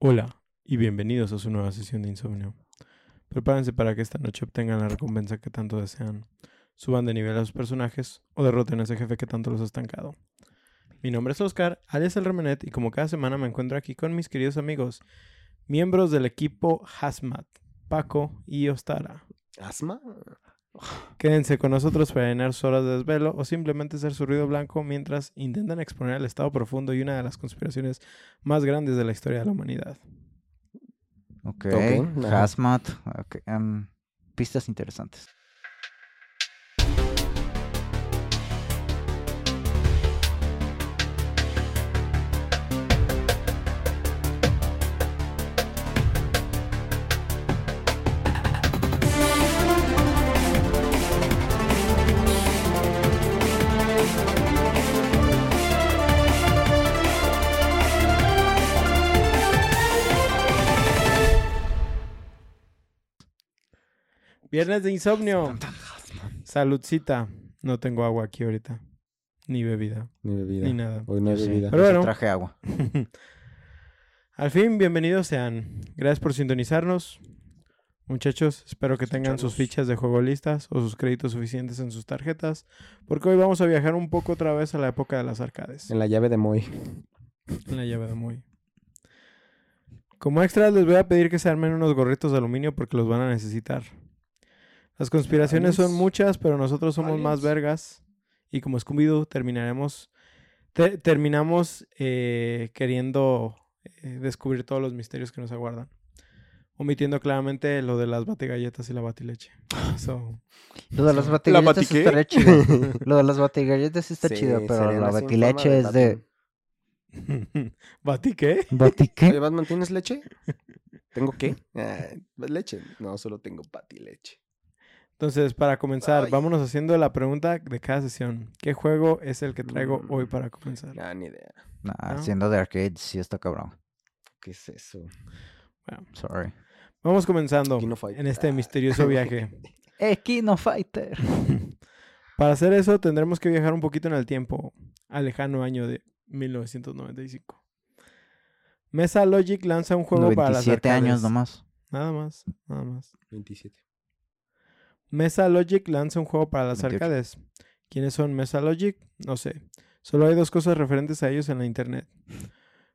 Hola y bienvenidos a su nueva sesión de insomnio. Prepárense para que esta noche obtengan la recompensa que tanto desean, suban de nivel a sus personajes o derroten a ese jefe que tanto los ha estancado. Mi nombre es Oscar, alias el Remenet, y como cada semana me encuentro aquí con mis queridos amigos, miembros del equipo Hazmat, Paco y Ostara. ¿Asma? Quédense con nosotros para llenar sus horas de desvelo o simplemente ser su ruido blanco mientras intentan exponer el estado profundo y una de las conspiraciones más grandes de la historia de la humanidad. Ok, Ok, ajá. Hazmat, ok, em, pistas interesantes. Viernes de insomnio. Saludcita. No tengo agua aquí ahorita. Ni bebida. Mi bebida. Ni nada. Hoy no hay sí, bebida. Pero bueno. traje agua. Al fin, bienvenidos sean. Gracias por sintonizarnos. Muchachos, espero que tengan sus fichas de juego listas o sus créditos suficientes en sus tarjetas, porque hoy vamos a viajar un poco otra vez a la época de las arcades, En la llave de Moy. en la llave de Moy. Como extras les voy a pedir que se armen unos gorritos de aluminio porque los van a necesitar. Las conspiraciones son muchas, pero nosotros somos más vergas y como Scooby-Doo terminaremos te- terminamos eh, queriendo eh, descubrir todos los misterios que nos aguardan. Omitiendo claramente lo de las batigalletas y la batileche. So, Lo de las batigalletas estaría chido. Lo de las batigalletas está Sí, chido, pero la batileche es de... ¿Bati qué? Oye, ¿Batique? Batman, ¿tienes leche? ¿Tengo qué? Ah, leche. No, solo tengo patileche. Entonces, para comenzar, Ay. vámonos haciendo la pregunta de cada sesión. ¿Qué juego es el que traigo hoy Mm. para comenzar? Nah, ni idea. Nah, ¿No? siendo de arcade sí está cabrón. ¿Qué es eso? Sorry. Vamos comenzando en este misterioso viaje. Equino Fighter. Para hacer eso tendremos que viajar un poquito en el tiempo, al lejano año de 1995. Mesa Logic lanza un juego para las 97 años arcades. nomás. Nada más, nada más. 27. Mesa Logic lanza un juego para las 28. arcades. ¿Quiénes son Mesa Logic? No sé. Solo hay dos cosas referentes a ellos en la internet.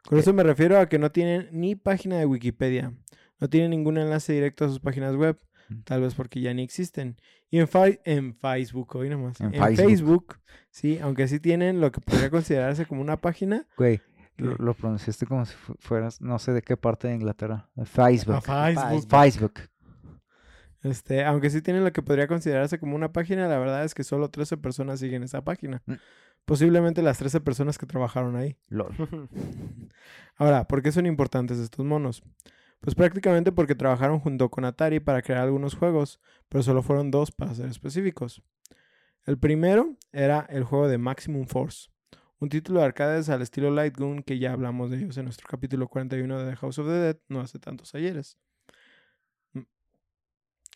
Con eso me refiero a que no tienen ni página de Wikipedia. No tienen ningún enlace directo a sus páginas web. Mm. Tal vez porque ya ni existen. Y en, Fa- en Facebook, hoy nomás. En En, Facebook. Facebook. sí, aunque sí tienen lo que podría considerarse como una página. Güey, lo, lo pronunciaste como si fu- fueras, no sé de qué parte de Inglaterra. Facebook. A Facebook. Facebook. Este, aunque sí tienen lo que podría considerarse como una página, la verdad es que solo 13 personas siguen esa página. Mm. Posiblemente las 13 personas que trabajaron ahí. LOL. Ahora, ¿por qué son importantes estos monos? Pues prácticamente porque trabajaron junto con Atari para crear algunos juegos, pero solo fueron dos para ser específicos. El primero era el juego de Maximum Force, un título de arcades al estilo Light Gun que ya hablamos de ellos en nuestro capítulo 41 de The House of the Dead no hace tantos ayeres.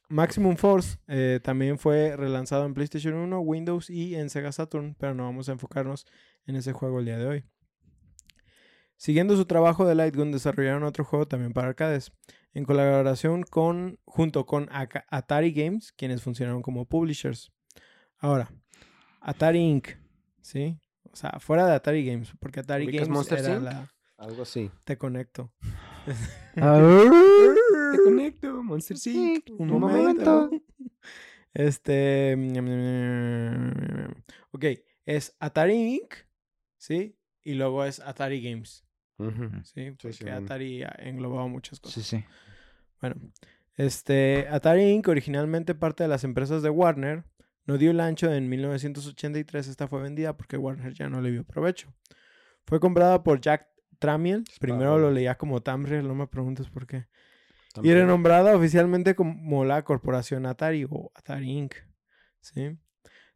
Maximum Force eh, también fue relanzado en PlayStation 1, Windows y en Sega Saturn, pero no vamos a enfocarnos en ese juego el día de hoy. Siguiendo su trabajo de Light Gun, desarrollaron otro juego también para arcades, en colaboración con, junto con Atari Games, quienes funcionaron como publishers. Ahora, Atari Inc., ¿sí? O sea, fuera de Atari Games, porque Atari ¿Ubicas Games Monster era Inc? la... Algo así. Te conecto. Te conecto, Monster Sí, Un un momento. momento. Este... Ok, es Atari Inc., ¿sí? Y luego es Atari Games. ¿sí? Porque sí. Atari ah, englobaba muchas cosas. Sí, sí. Bueno, este, Atari Inc., originalmente parte de las empresas de Warner, no dio el ancho en 1983. Esta fue vendida porque Warner ya no le vio provecho. Fue comprada por Jack Tramiel. Primero lo leía como Tamriel, no me preguntes por qué. Y renombrada oficialmente como la corporación Atari o Atari Inc. ¿sí?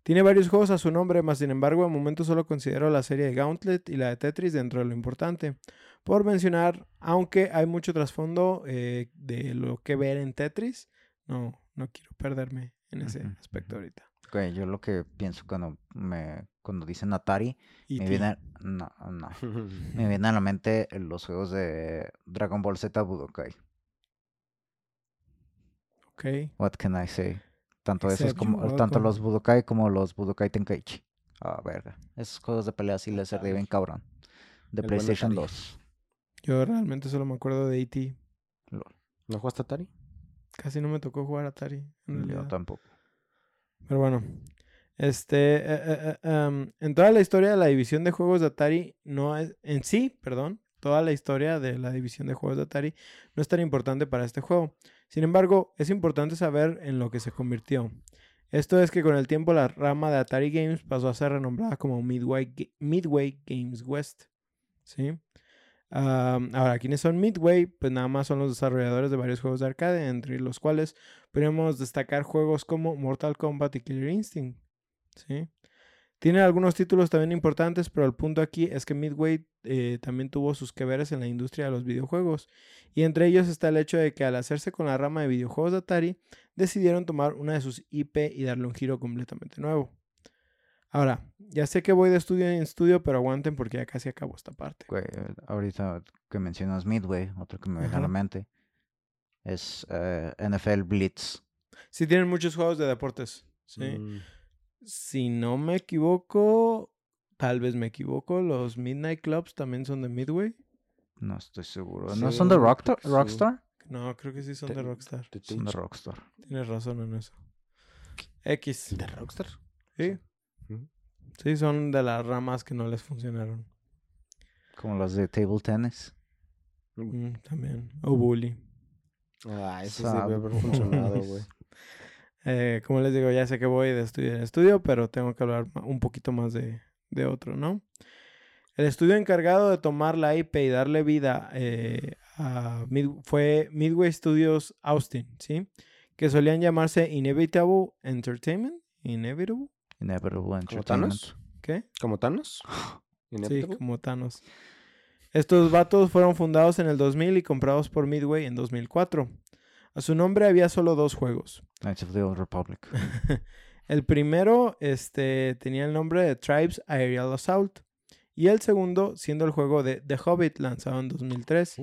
Tiene varios juegos a su nombre, más sin embargo, de momento solo considero la serie de Gauntlet y la de Tetris dentro de lo importante. Por mencionar, aunque hay mucho trasfondo eh, de lo que ver en Tetris, no, no quiero perderme en ese Ujú, aspecto ahorita. Güey, yo lo que pienso cuando me cuando dicen Atari, me viene, no, no, me viene a la mente los juegos de Dragon Ball Z Budokai. Ok. What can I say? Tanto esos como tanto los Budokai como los Budokai Tenkaichi. Ah, verga. Esos juegos de pelea sí les serví bien cabrón. De El PlayStation Atari. 2. Yo realmente solo me acuerdo de E.T. ¿No jugaste Atari? Casi no me tocó jugar Atari. En Yo realidad. tampoco. Pero bueno. Este, eh, eh, eh, em, en toda la historia de la división de juegos de Atari, no es, en sí, perdón, toda la historia de la división de juegos de Atari no es tan importante para este juego. Sin embargo, es importante saber en lo que se convirtió. Esto es que con el tiempo la rama de Atari Games pasó a ser renombrada como Midway, Midway Games West. ¿Sí? Ahora, ¿quiénes son Midway? Pues nada más son los desarrolladores de varios juegos de arcade, entre los cuales podríamos destacar juegos como Mortal Kombat y Killer Instinct. ¿sí? Tienen algunos títulos también importantes, pero el punto aquí es que Midway eh, también tuvo sus que veres en la industria de los videojuegos. Y entre ellos está el hecho de que al hacerse con la rama de videojuegos de Atari, decidieron tomar una de sus IP y darle un giro completamente nuevo. Ahora, ya sé que voy de estudio en estudio, pero aguanten porque ya casi acabo esta parte. Güey, eh, ahorita que mencionas Midway, otro que me viene a la mente es eh, NFL Blitz. Sí tienen muchos juegos de deportes. Sí. Mm, Si no me equivoco, tal vez me equivoco, los Midnight Clubs también son de Midway. No estoy seguro. Sí, ¿No son de Rockstar? que sí. Rockstar? No, creo que sí son de Te- Rockstar. Son de Rockstar. Tienes razón en eso. X. ¿De Rockstar? Sí. Ujú. Sí, son de las ramas que no les funcionaron. Como los de Table Tennis. Mm, también. O Bully. Ah, eso sí debe haber funcionado, güey. Eh, como les digo, ya sé que voy de estudio en estudio, pero tengo que hablar un poquito más de, de otro, ¿no? El estudio encargado de tomar la IP y darle vida eh, a Mid- fue Midway Studios Austin, ¿sí? Que solían llamarse Inevitable Entertainment. Inevitable. Inevitable ¿Como Entertainment. Thanos? ¿Qué? ¿Como Thanos? Sí, como Thanos. Estos vatos fueron fundados en el 2000 y comprados por Midway en 2004. A su nombre había solo dos juegos. Knights of the Old Republic. El primero este, tenía el nombre de Tribes Aerial Assault. Y el segundo siendo el juego de The Hobbit lanzado en 2003.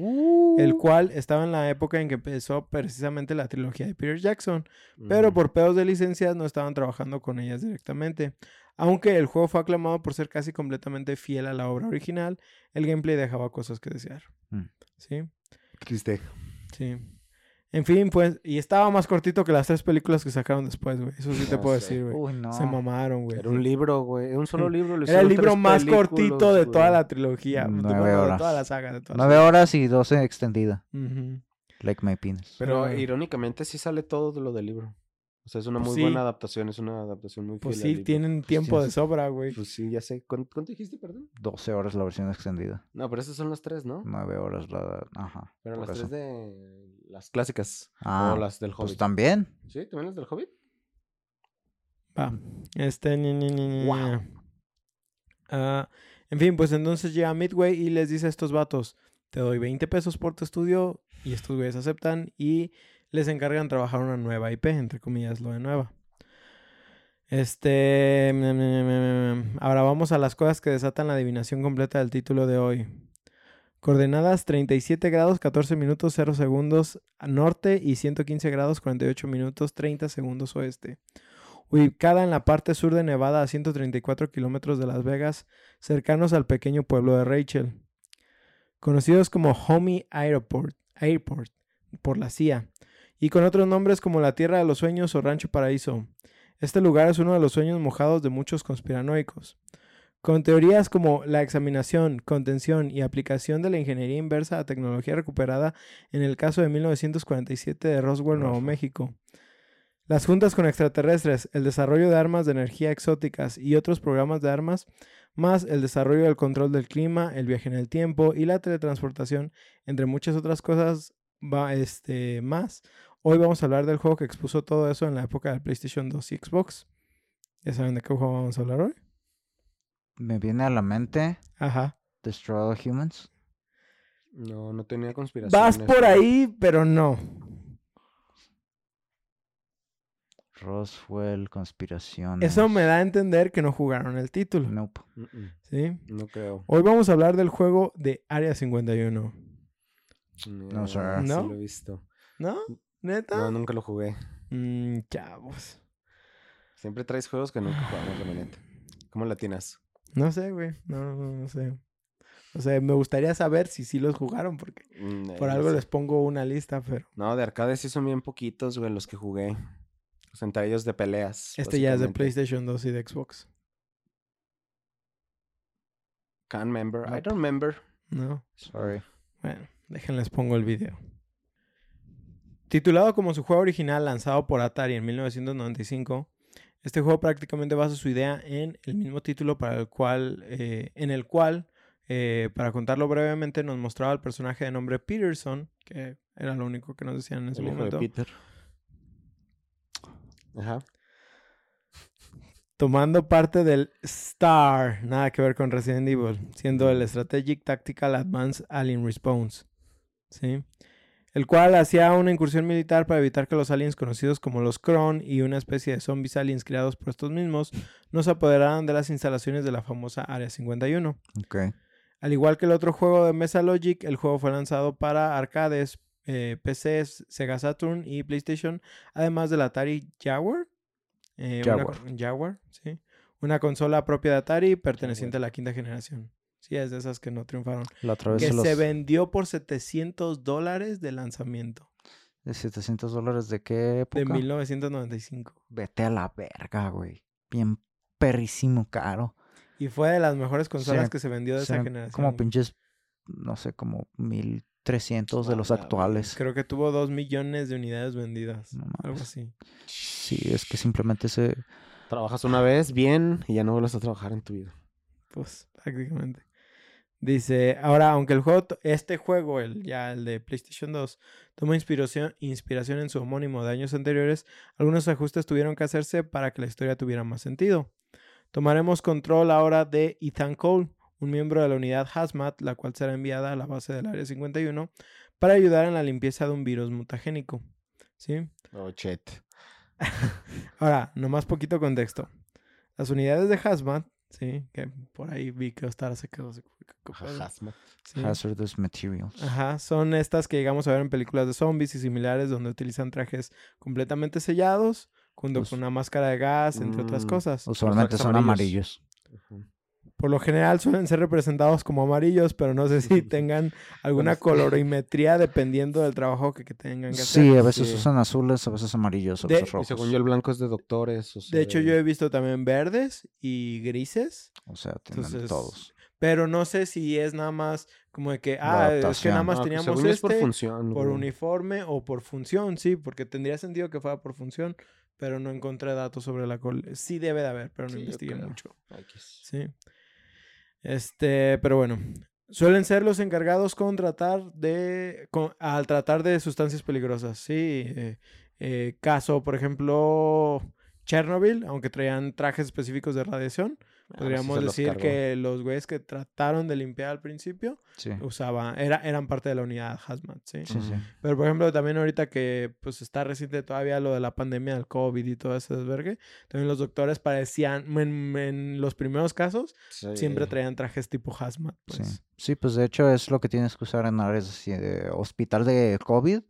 El cual estaba en la época en que empezó precisamente la trilogía de Peter Jackson. Pero por pedos de licencias no estaban trabajando con ellas directamente. Aunque el juego fue aclamado por ser casi completamente fiel a la obra original, el gameplay dejaba cosas que desear. Mm. ¿Sí? Triste. Sí. En fin, pues, y estaba más cortito que las tres películas que sacaron después, güey. Eso sí te puedo sé. decir, güey. Uy, no. Se mamaron, güey. Era un libro, güey. Un solo libro. lo Era el libro más cortito de toda la trilogía. de Nueve bueno, de horas. toda la saga. De toda la Nueve saga. horas y doce extendida. Like my penis. Pero Pero- irónicamente sí sale todo de lo del libro. O sea, es una Pues muy sí. buena adaptación. Es una adaptación muy Pues fiel sí, libro. tienen tiempo de sobra, güey. Pues sí, ya sé. ¿Cuánto, cuánto dijiste, perdón? 12 horas la versión extendida. No, pero esas son las tres, ¿no? 9 horas la... Ajá. Pero las eso. tres de las clásicas. Ah, o las del Pues Hobbit. también. ¿Sí? ¿También las del Hobbit? Va. Este. Wow. ñe. Ah, en fin, pues entonces llega Midway y les dice a estos vatos: Te doy 20 pesos por tu estudio. Y estos güeyes aceptan y les encargan trabajar una nueva IP, entre comillas, lo de nueva. Este. mm, mm, mm. Ahora vamos a las cosas que desatan la adivinación completa del título de hoy. Coordenadas 37 grados 14 minutos 0 segundos norte y 115 grados 48 minutos 30 segundos oeste. Ubicada en la parte sur de Nevada a 134 kilómetros de Las Vegas, cercanos al pequeño pueblo de Rachel. Conocidos como Homey Airport, Airport por la CIA y con otros nombres como la Tierra de los Sueños o Rancho Paraíso. Este lugar es uno de los sueños mojados de muchos conspiranoicos. Con teorías como la examinación, contención y aplicación de la ingeniería inversa a tecnología recuperada en el caso de 1947 de Roswell, Nuevo. México. Las juntas con extraterrestres, el desarrollo de armas de energía exóticas y otros programas de armas, más el desarrollo del control del clima, el viaje en el tiempo y la teletransportación, entre muchas otras cosas va, este, más. Hoy vamos a hablar del juego que expuso todo eso en la época del PlayStation 2 y Xbox. ¿Ya saben de qué juego vamos a hablar hoy? Me viene a la mente Ajá. Destroy All Humans. No, no tenía conspiración. Vas por ahí, pero no. Roswell, conspiración. Eso me da a entender que no jugaron el título. Nope. Mm-mm, ¿sí? No creo. Hoy vamos a hablar del juego de Área 51. No, Eh, sir. sí ¿No? lo he visto. ¿No? ¿Neta? No, nunca lo jugué. Mm, chavos. Siempre traes juegos que nunca jugamos, realmente. ¿Cómo la tienes? No sé, güey. No, no, no sé. O sea, me gustaría saber si sí los jugaron, porque Mm, por algo les pongo una lista, pero No, de arcade sí son bien poquitos, güey, los que jugué. O sea, entre ellos de peleas. este ya es de. PlayStation 2 y de Xbox. Can't remember. I don't remember. ¿No? Sorry. Bueno, déjenles pongo el video. Titulado como su juego original lanzado por Atari en 1995, este juego prácticamente basa su idea en el mismo título para el cual, eh, en el cual, eh, para contarlo brevemente, nos mostraba el personaje de nombre Peterson, que era lo único que nos decían en ese El hijo de momento, Peter. Ajá. tomando parte del STAR, nada que ver con Resident Evil, siendo el Strategic Tactical Advanced Alien Response. ¿Sí? El cual hacía una incursión militar para evitar que los aliens conocidos como los Kron y una especie de zombies aliens creados por estos mismos no se apoderaran de las instalaciones de la famosa Área 51. Ok. Al igual que el otro juego de Mesa Logic, el juego fue lanzado para arcades, eh, PCs, Sega Saturn y PlayStation, además del Atari Jaguar. eh, una Jaguar. co- Jaguar, sí. Una consola propia de Atari perteneciente a la quinta generación. Sí, es de esas que no triunfaron. La otra vez Que se los... se vendió por 700 dólares de lanzamiento. ¿De 700 dólares de qué época? De 1995. Vete a la verga, güey. Bien perrísimo caro. Y fue de las mejores consolas Sí, que se vendió de esa generación. Como pinches, no sé, como 1300 de los actuales. Creo que tuvo 2 millones de unidades vendidas. No algo así. Sí, es que simplemente se... Trabajas una vez bien y ya no vuelves a trabajar en tu vida. Pues prácticamente. Dice, ahora, aunque el juego, este juego, el ya el de PlayStation 2, toma inspiración, inspiración en su homónimo de años anteriores, algunos ajustes tuvieron que hacerse para que la historia tuviera más sentido. Tomaremos control ahora de Ethan Cole, un miembro de la unidad Hazmat, la cual será enviada a la base del Área 51 para ayudar en la limpieza de un virus mutagénico. ¿Sí? Oh, shit. Ahora, nomás poquito contexto. Las unidades de Hazmat, sí, que por ahí vi que Ostar se quedó. se- Hazmat. sí. Hazardous materials. Ajá, son estas que llegamos a ver en películas de zombies y similares donde utilizan trajes completamente sellados, junto con una máscara de gas, entre otras Mm, cosas. Usualmente son amarillos. amarillos. Por lo general suelen ser representados como amarillos, pero no sé si tengan alguna Bueno, colorimetría dependiendo del trabajo que, que tengan que Sí, hacer. a veces Sí. usan azules, a veces amarillos, a De- veces y Y rojos. según yo, el blanco es de doctores. o sea, De hecho, de- yo he visto también verdes y grises, O sea, tienen Entonces, todos. pero no sé si es nada más como de que, ah, es que nada más Ah, teníamos según yo es por este, función. por uniforme o por función, sí, porque tendría sentido que fuera por función, pero no encontré datos sobre la col. Sí debe de haber, pero no Sí, investigué mucho. X. Sí. Este, pero bueno, suelen ser los encargados con tratar de, con- al tratar de sustancias peligrosas, sí. eh, eh, caso, por ejemplo, Chernobyl, aunque traían trajes específicos de radiación, podríamos se los decir que los güeyes que trataron de limpiar al principio Sí, usaban, era, eran parte de la unidad Hazmat, sí. sí, sí. Pero por ejemplo, también ahorita que pues está reciente todavía lo de la pandemia del COVID y todo ese desvergue, también los doctores parecían, en, en los primeros casos, siempre traían trajes tipo hazmat, Sí. pues. Sí, pues de hecho es lo que tienes que usar en áreas así de hospital de COVID,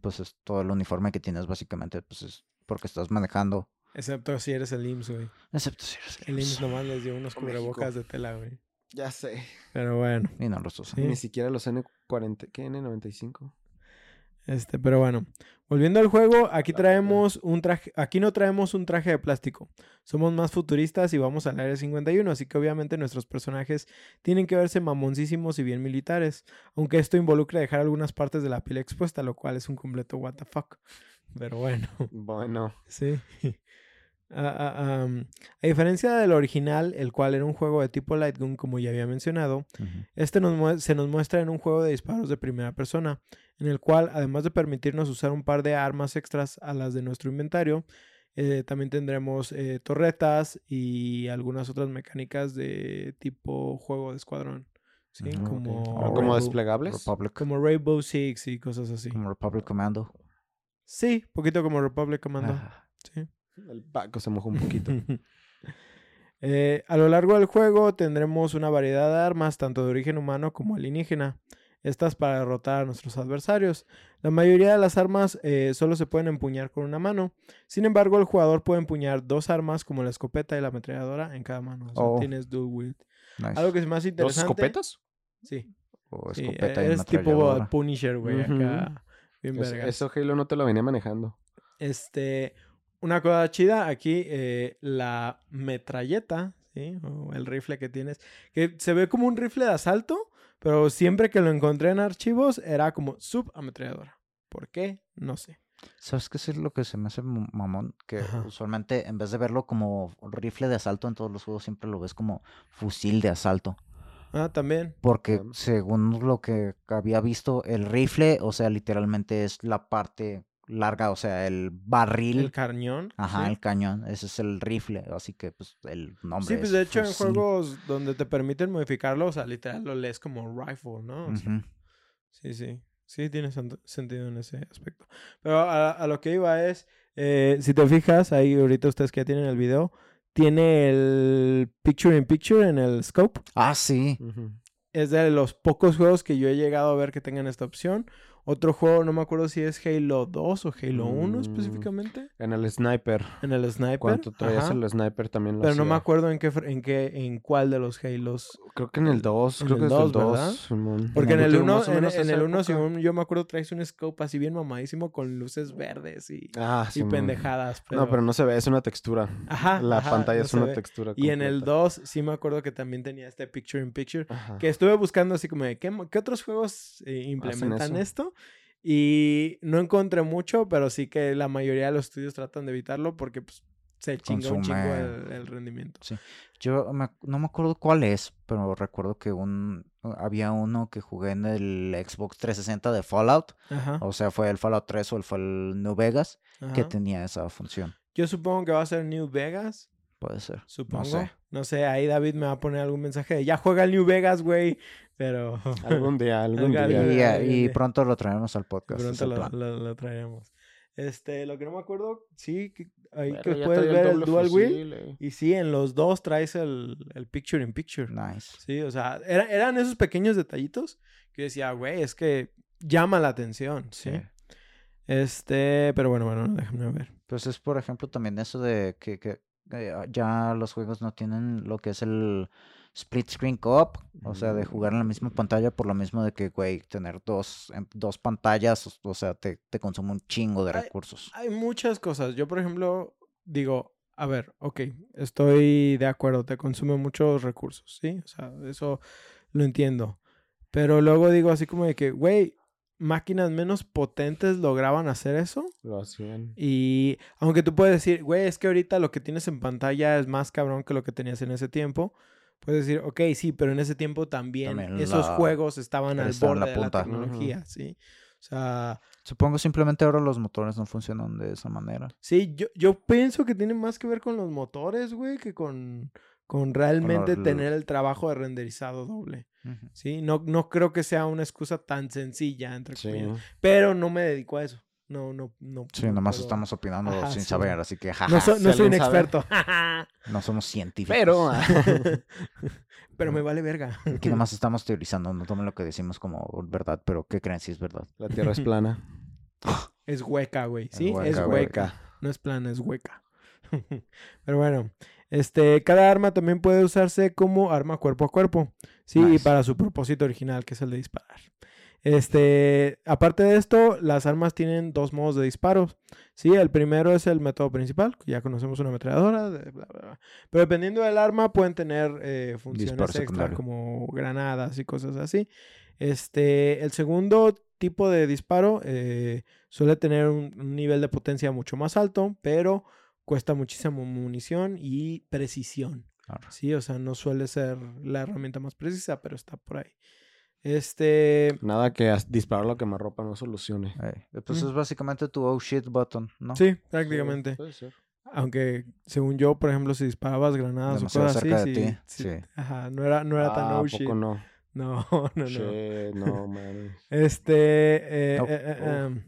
pues es todo el uniforme que tienes básicamente, pues es porque estás manejando, Excepto si eres el IMSS, güey. excepto si eres El IMSS IMSS. nomás les dio unos O México. cubrebocas de tela, güey. Ya sé. Pero bueno, Y no los usan. Sí. Ni siquiera los N40. ¿Qué N95? este, pero bueno. Volviendo al juego, aquí traemos un traje, aquí no traemos un traje de plástico. Somos más futuristas y vamos al área 51, así que obviamente nuestros personajes tienen que verse mamoncísimos y bien militares, aunque esto involucra dejar algunas partes de la piel expuesta, lo cual es un completo what the fuck. Pero bueno. Bueno. Sí. Ah, ah, a diferencia del original, el cual era un juego de tipo Light Gun, como ya había mencionado, este nos se nos muestra en un juego de disparos de primera persona, en el cual, además de permitirnos usar un par de armas extras a las de nuestro inventario, eh, también tendremos eh, torretas y algunas otras mecánicas de tipo juego de escuadrón. ¿sí? Ok. como, ¿O como desplegables? Republic, como Rainbow Six y cosas así. como Republic Commando. Sí, poquito como Republic Commando. Ah, Sí. El Paco se mojó un poquito. Eh, a lo largo del juego tendremos una variedad de armas, tanto de origen humano como alienígena. Estas para derrotar a nuestros adversarios. La mayoría de las armas eh, solo se pueden empuñar con una mano. Sin embargo, el jugador puede empuñar dos armas como la escopeta y la ametralladora en cada mano. O sea, Oh. tienes dual wield. Nice. Algo que es más ¿Dos interesante. escopetas? Sí. O sí, escopeta y es tipo. Punisher, güey, acá. Bien Eso, vergas. eso Halo no te lo venía manejando. Este, una cosa chida aquí, eh, la metralleta, ¿sí? O el rifle que tienes, que se ve como un rifle de asalto, pero siempre que lo encontré en archivos era como subametralladora. ¿Por qué? No sé. ¿Sabes qué es lo que se me hace mamón? Que Ajá. usualmente en vez de verlo como rifle de asalto en todos los juegos, siempre lo ves como fusil de asalto. Ah, también. Porque según lo que había visto, el rifle, o sea, literalmente es la parte larga, o sea, el barril. El cañón. Ajá, sí. el cañón, ese es el rifle, así que pues el nombre Sí, pues es de hecho en fusil. juegos donde te permiten modificarlo, o sea, literal lo lees como rifle, ¿no? O sea, Ujú. Sí, sí. Sí, tiene sent- sentido en ese aspecto. Pero a, a lo que iba es, eh, si te fijas, ahí ahorita ustedes que ya tienen el video, tiene el picture in picture en el scope. Ah, sí. Es de los pocos juegos que yo he llegado a ver que tengan esta opción. Otro juego, no me acuerdo si es Halo 2 o Halo 1 Mm. específicamente. En el sniper. En el Sniper. Cuando traías el sniper también lo Pero no me acuerdo en qué, en qué, en cuál de los Halos Creo que en el 2. En Creo el que es dos, el 2. ¿verdad? Simón. Porque en el tengo 1, más o en, el 1 época. según yo me acuerdo, traes un scope así bien mamadísimo con luces verdes y, Ah, y pendejadas. No, pero no se ve, es una textura. Ajá, La ajá, pantalla no es una ve. textura. Y en el completa. 2 sí me acuerdo que también tenía este picture in picture. Ajá. Que estuve buscando así como de qué, qué otros juegos eh, implementan eso? Y no encontré mucho, pero sí que la mayoría de los estudios tratan de evitarlo porque pues, se chinga un chingo el, el rendimiento. Yo me no me acuerdo cuál es, pero recuerdo que un había uno que jugué en el Xbox 360 de Fallout, Ajá. o sea, fue el Fallout 3 o el fue el New Vegas que tenía esa función. Yo supongo que va a ser New Vegas. Puede ser. Supongo. No sé. sé. ahí David me va a poner algún mensaje de ya juega el New Vegas, güey. Pero Algún día, algún Algún día. Y, día. y pronto lo traeremos al podcast. pronto lo, lo- lo traeremos. Este, lo que no me acuerdo, sí, que ahí que puedes ver el dual wheel. eh. Y sí, en los dos traes el, el picture in picture. Nice. Sí, o sea, era- eran esos pequeños detallitos que decía, güey, es que llama la atención, ¿sí? Sí. Este, pero bueno, bueno, déjame ver. Pues es, por ejemplo, también eso de que, que eh, ya los juegos no tienen lo que es el split screen co-op, o sea, de jugar en la misma pantalla por lo mismo de que, güey, tener dos, em, dos pantallas, o- sea, te, te consume un chingo de Ay, recursos. Hay muchas cosas. Yo, por ejemplo, digo, a ver, ok, estoy de acuerdo, te consume muchos recursos, ¿sí? O sea, eso lo entiendo. Pero luego digo así como de que, güey, máquinas menos potentes lograban hacer eso. Lo hacían. Y aunque tú puedes decir, güey, es que ahorita lo que tienes en pantalla es más cabrón que lo que tenías en ese tiempo. Puedes decir, ok, sí, pero en ese tiempo también, También esos la- juegos estaban al borde la de la tecnología, ¿sí? O sea, Supongo simplemente ahora los motores no funcionan de esa manera. sí, yo, yo pienso que tiene más que ver con los motores, güey, que con, con realmente el- tener el trabajo de renderizado doble. ¿sí? No, no creo que sea una excusa tan sencilla, entre Sí. comillas. Pero no me dedico a eso. No, no, no. Sí, no nomás puedo- estamos opinando Ajá, sin sí. saber, así que jaja, No, so- no soy un experto. no somos científicos. Pero, ah, Pero me vale verga. Aquí nomás estamos teorizando, no tomen lo que decimos como verdad, pero ¿qué creen si es verdad? la tierra es plana. Es hueca, güey. Sí, es hueca, hueca. güey. No es plana, es hueca. Pero bueno, este, cada arma también puede usarse como arma cuerpo a cuerpo. Sí, y para su propósito original, que es el de disparar. Este, aparte de esto, las armas tienen dos modos de disparo. Sí, el primero es el método principal, ya conocemos una ametralladora, bla, bla, bla. pero dependiendo del arma pueden tener eh, funciones Disparo extra secundario. como granadas y cosas así. Este, el segundo tipo de disparo eh, suele tener un, un nivel de potencia mucho más alto, pero cuesta muchísima munición y precisión. Sí, o sea, no suele ser la herramienta más precisa, pero está por ahí. Este, Nada que disparar lo que me ropa no solucione. Ey, Pues Mm. es básicamente tu oh shit button, ¿no? sí, prácticamente. Puede ser. Aunque, según yo, por ejemplo, si disparabas granadas Demasiado o cosas así, cerca de sí, ti, sí, sí. Ajá, no era, no era tan Ah, oh ¿a shit. poco no? No, no, no. Shit, no, man. Este, eh, Nope. eh, eh, Oh. em,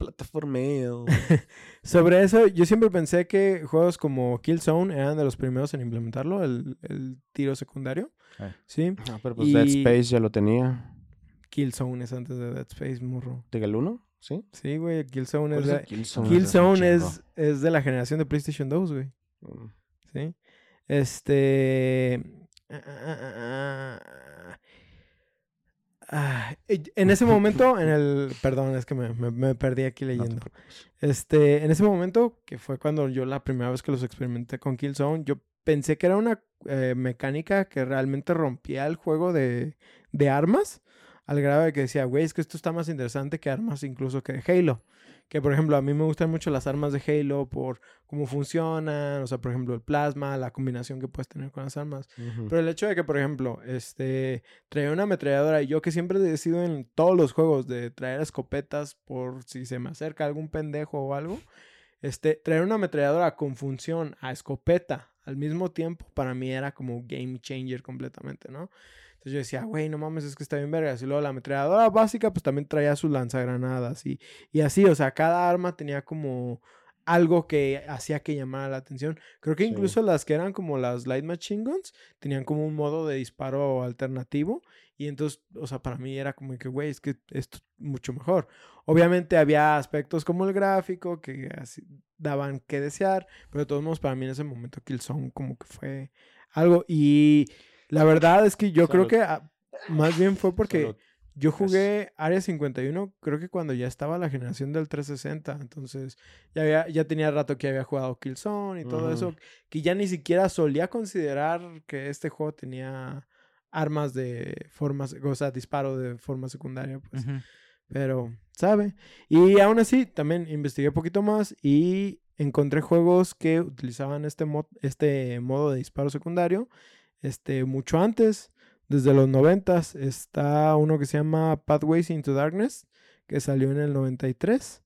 Plataformeo. Sobre eso, yo siempre pensé que juegos como Killzone eran de los primeros en implementarlo, el, el tiro secundario. Eh. Sí, Ah, pero pues Dead Y- Space ya lo tenía. Killzone es antes de Dead Space, morro. ¿Diga el 1? ¿Sí? Sí, güey, Killzone ¿Cuál es es de, Killzone? Kill- Killzone es un es, es de la generación de PlayStation 2, güey. Mm. Sí. Este. ah, ah, ah, ah, en ese momento, en el. Perdón, es que me, me- me perdí aquí leyendo. Este, en ese momento, que fue cuando yo la primera vez que los experimenté con Killzone, yo pensé que era una eh, mecánica que realmente rompía el juego de, de armas, al grado de que decía, güey, es que esto está más interesante que armas incluso que Halo. Que, por ejemplo, a mí me gustan mucho las armas de Halo por cómo funcionan, o sea, por ejemplo, el plasma, la combinación que puedes tener con las armas. Ujú. Pero el hecho de que, por ejemplo, este, traía una ametralladora y yo que siempre decido en todos los juegos de traer escopetas por si se me acerca algún pendejo o algo, este, traer una ametralladora con función a escopeta al mismo tiempo, para mí era como game changer completamente, ¿no? Entonces yo decía, güey, no mames, es que está bien vergas. Y luego la ametralladora básica, pues también traía sus lanzagranadas y, y así, o sea, cada arma tenía como algo que hacía que llamara la atención. Creo que Sí. incluso las que eran como las Light Machine Guns tenían como un modo de disparo alternativo. Y entonces, o sea, para mí era como que, güey, es que esto es mucho mejor. Obviamente había aspectos como el gráfico que así daban que desear, pero de todos modos para mí en ese momento Killzone como que fue algo. Y la verdad es que yo creo que ah, más bien fue porque Salud. yo jugué Área 51, creo que cuando ya estaba la generación del 360, entonces ya, había, ya tenía rato que había jugado Killzone y todo eso, que ya ni siquiera solía considerar que este juego tenía armas de formas, o sea, disparo de forma secundaria, pues. Pero, ¿sabe? Y aún así, también investigué un poquito más y encontré juegos que utilizaban este, mo- este modo de disparo secundario este, mucho antes, desde los noventas. Está uno que se llama Pathways into Darkness, que salió en el 93.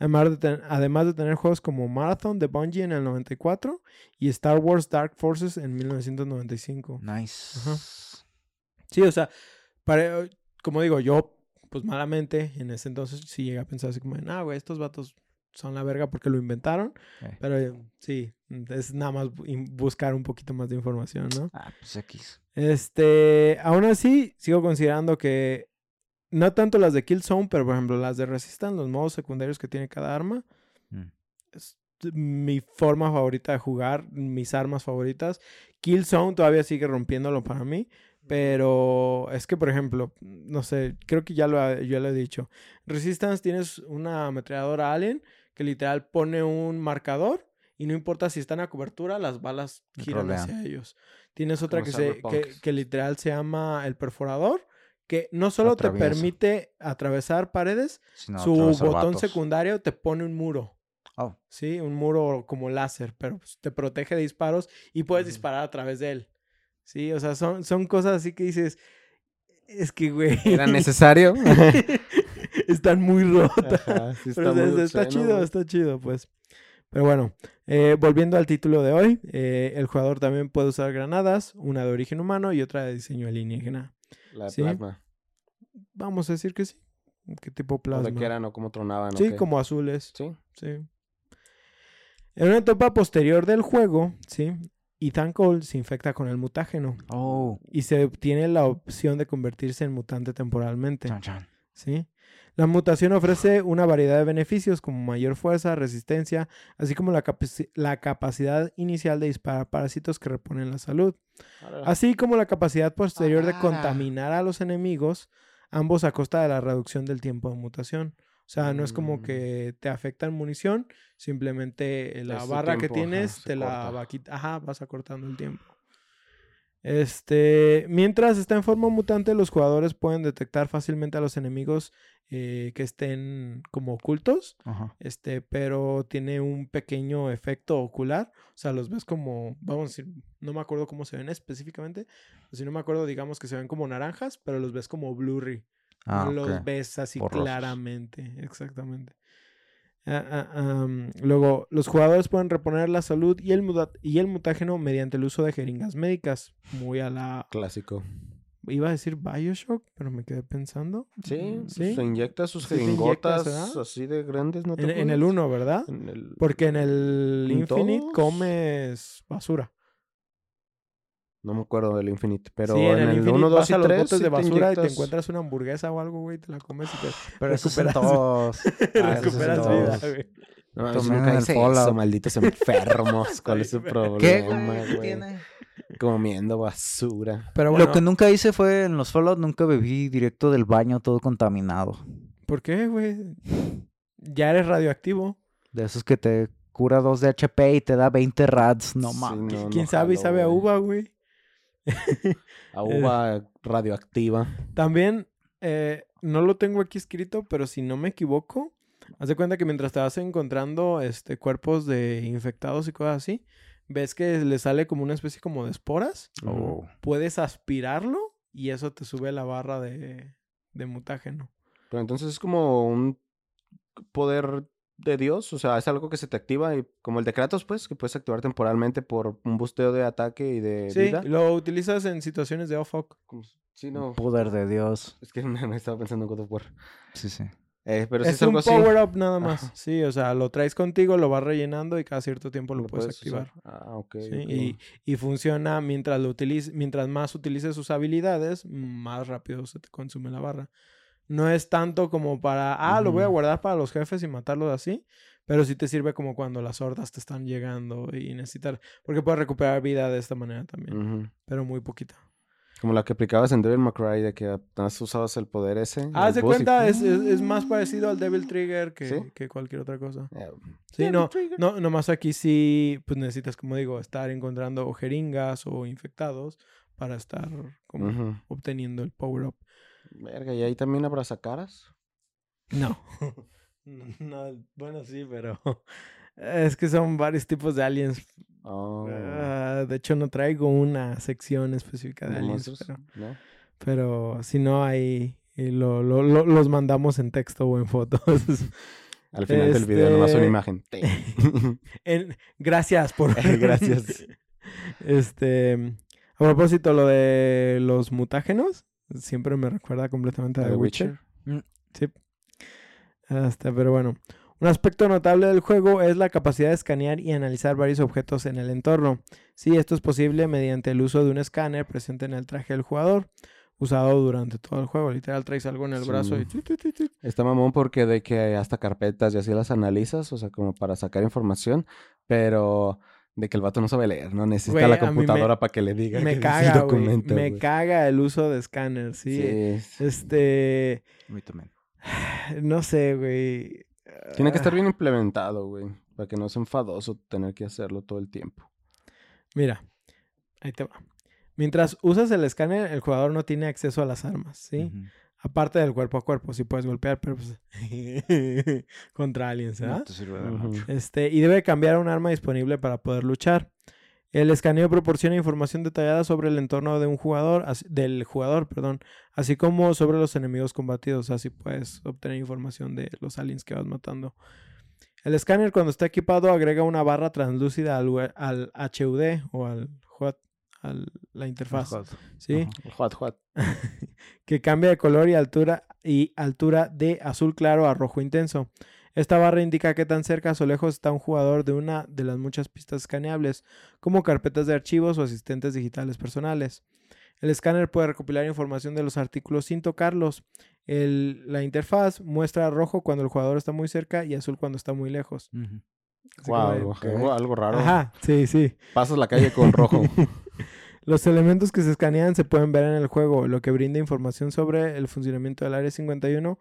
Además de, ten- además de tener juegos como Marathon de Bungie en el 94 y Star Wars Dark Forces en 1995. Nice. Ajá. Sí, o sea, para, como digo, yo, pues malamente, en ese entonces sí llegué a pensar así como, ah, güey, estos vatos son la verga porque lo inventaron. Eh. Pero eh, sí, es nada más buscar un poquito más de información, ¿no? Ah, pues X. Este, aún así, sigo considerando que no tanto las de Killzone, pero por ejemplo las de Resistance, los modos secundarios que tiene cada arma, Mm. es mi forma favorita de jugar, mis armas favoritas. Killzone todavía sigue rompiéndolo para mí, pero es que, por ejemplo, no sé, creo que ya lo, ha- ya lo he dicho. Resistance tienes una ametralladora Alien que literal pone un marcador y no importa si están a cobertura, las balas giran Rolean. hacia ellos. Tienes otra que, se, que, Cyberpunk. que literal se llama el perforador, que no solo te permite atravesar paredes, su botón vatos. secundario te pone un muro. Oh, Sí, un muro como láser, pero pues, te protege de disparos y puedes disparar a través de él. Sí, o sea, son, son cosas así que dices, es que, güey, ¿Era necesario? están muy rotas. Ajá, sí Pero muy está, chido, está chido, pues. Pero bueno, eh, volviendo al título de hoy, eh, el jugador también puede usar granadas, una de origen humano y otra de diseño alienígena. La Sí. plasma. Vamos a decir que sí. ¿Qué tipo plasma? de qué eran o cómo tronaban. o sí, como azules. Sí. Sí. En una etapa posterior del juego, sí, Ethan Cole se infecta con el mutágeno oh. y se obtiene la opción de convertirse en mutante temporalmente, Chan, chan. ¿sí? La mutación ofrece una variedad de beneficios como mayor fuerza, resistencia, así como la, capaci- la capacidad inicial de disparar parásitos que reponen la salud, así como la capacidad posterior de Ah. contaminar a los enemigos, ambos a costa de la reducción del tiempo de mutación. O sea, no es como Mm. que te afectan munición, simplemente la barra que tiempo, tienes te la va ajá, vas acortando el tiempo. Este, mientras está en forma mutante, los jugadores pueden detectar fácilmente a los enemigos eh, que estén como ocultos, Ajá. este, pero tiene un pequeño efecto ocular, o sea, los ves como, vamos a decir, no me acuerdo cómo se ven específicamente, si no me acuerdo, digamos que se ven como naranjas, pero los ves como blurry, Ah, no ok. los ves así Borrosos. claramente, exactamente. Ah, ah, luego, los jugadores pueden reponer la salud y el, y el mutágeno mediante el uso de jeringas médicas, muy a la... Clásico. iba a decir Bioshock, pero me quedé pensando. Sí, ¿Sí? se inyecta sus Sí jeringotas así de grandes, ¿no te En, en el acuerdas? 1, ¿verdad? En el... Porque en el ¿En Infinite todos? comes basura. No me acuerdo del Infinite, pero sí, en, en, el, el Infinite 1, 2 vas y a los 3 botes sí de te basura y te encuentras una hamburguesa o algo, güey, te la comes y te Pero recuperas- todos. Ah, recuperas vida, güey. No, eso También nunca el eso, malditos enfermos. ¿Cuál es su problema, ¿Qué, güey? Tiene? Comiendo basura. Pero bueno, Lo que nunca hice fue en los Fallout, nunca bebí directo del baño todo contaminado. ¿por qué, güey? Ya eres radioactivo. De esos que te cura 2 de HP y te da 20 rads. No Sí, mames. no, ¿Quién no sabe y sabe a uva, güey? A uva radioactiva. También, eh, no lo tengo aquí escrito, pero si no me equivoco, haz de cuenta que mientras te vas encontrando este, cuerpos de infectados y cosas así, ves que le sale como una especie como de esporas, Oh. puedes aspirarlo y eso te sube la barra de, de mutágeno. Pero entonces es como un poder de Dios, o sea, es algo que se te activa y como el de Kratos, pues, que puedes activar temporalmente por un busteo de ataque y de Sí, vida. lo utilizas en situaciones de. Como si- Sí, no. Poder de Dios. Es que no, no estaba pensando en God of War. Sí, sí. Eh, pero sí Es, es algo un así. power-up nada más. Ajá. Sí, o sea, lo traes contigo, lo vas rellenando y cada cierto tiempo lo, Lo puedes, puedes usar. activar. Ah, ok. Sí, ok. y, y funciona mientras lo utilices, mientras más utilices sus habilidades, más rápido se te consume la barra. No es tanto como para, ah, lo voy a guardar para los jefes y matarlos así, pero sí te sirve como cuando las hordas te están llegando y necesitar, porque puedes recuperar vida de esta manera también, pero muy poquita. Como la que aplicabas en Devil May Cry, de que apenas usabas el poder ese. Haz el de boss y cuenta, es, es, es más parecido al Devil Trigger que, ¿Sí? que cualquier otra cosa. Eh, Sí, Devil no, Trigger. no, nomás aquí sí, pues necesitas, como digo, estar encontrando o jeringas o infectados para estar como obteniendo el power up. Verga, ¿y ahí también abrazacaras? No. no, bueno, sí, pero es que son varios tipos de aliens. Oh, Ah, de hecho, no traigo una sección específica de ¿de aliens, pero, ¿No? pero si no, ahí y lo, lo- lo- los mandamos en texto o en fotos. Al final del video, nomás una Este- imagen. En- gracias por Gracias. Este, a propósito, lo de los mutágenos, siempre me recuerda completamente a ¿A The The Witcher. Witcher? Sí. Hasta, pero bueno. Un aspecto notable del juego es la capacidad de escanear y analizar varios objetos en el entorno. Sí, esto es posible mediante el uso de un escáner presente en el traje del jugador, usado durante todo el juego. Literal, traes algo en el Sí. brazo y... Está mamón porque de que hasta carpetas y así las analizas, o sea, como para sacar información, pero de que el vato no sabe leer, no necesita Güey, la computadora para que le diga Me que dice el caga, güey. documento, Me güey. caga el uso de escáner, sí. Sí, Este... Mí también. No sé, güey. Tiene que estar Ah, bien implementado, güey, para que no sea enfadoso tener que hacerlo todo el tiempo. Mira, ahí te va. Mientras usas el escáner, el jugador no tiene acceso a las armas, ¿sí? Ujú. Aparte del cuerpo a cuerpo, sí puedes golpear, pero pues... contra aliens, ¿verdad? No te sirve de Ujú. mucho. Este, y debe cambiar a un arma disponible para poder luchar. El escaneo proporciona información detallada sobre el entorno de un jugador, así- del jugador, perdón, así como sobre los enemigos combatidos, así puedes obtener información de los aliens que vas matando. El escáner cuando está equipado agrega una barra translúcida al, al HUD o al HUD, a la interfaz, Hot. ¿sí? Que cambia de color y altura y altura de azul claro a rojo intenso. Esta barra indica qué tan cerca o lejos está un jugador de una de las muchas pistas escaneables, como carpetas de archivos o asistentes digitales personales. El escáner puede recopilar información de los artículos sin tocarlos. El- la interfaz muestra rojo cuando el jugador está muy cerca y azul cuando está muy lejos. De- Wow, algo, algo raro. Ajá, sí, sí. Pasas la calle con rojo. Los elementos que se escanean se pueden ver en el juego, lo que brinda información sobre el funcionamiento del Área 51,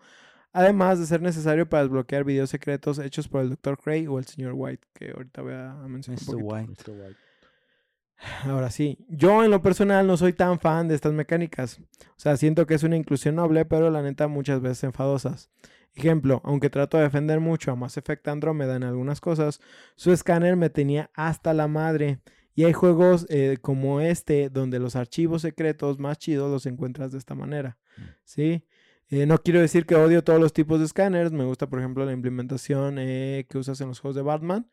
además de ser necesario para desbloquear videos secretos hechos por el Dr. Cray o el Sr. White, que ahorita voy a mencionar un Mr. poquito. White. Ahora sí, yo en lo personal no soy tan fan de estas mecánicas. O sea, siento que es una inclusión noble, pero la neta muchas veces enfadosas. Ejemplo, aunque trato de defender mucho a Mass Effect Andromeda en algunas cosas, su escáner me tenía hasta la madre. Y hay juegos eh, como este donde los archivos secretos más chidos los encuentras de esta manera. ¿Sí? Eh, no quiero decir que odio todos los tipos de escáneres. Me gusta, por ejemplo, la implementación eh, que usas en los juegos de Batman.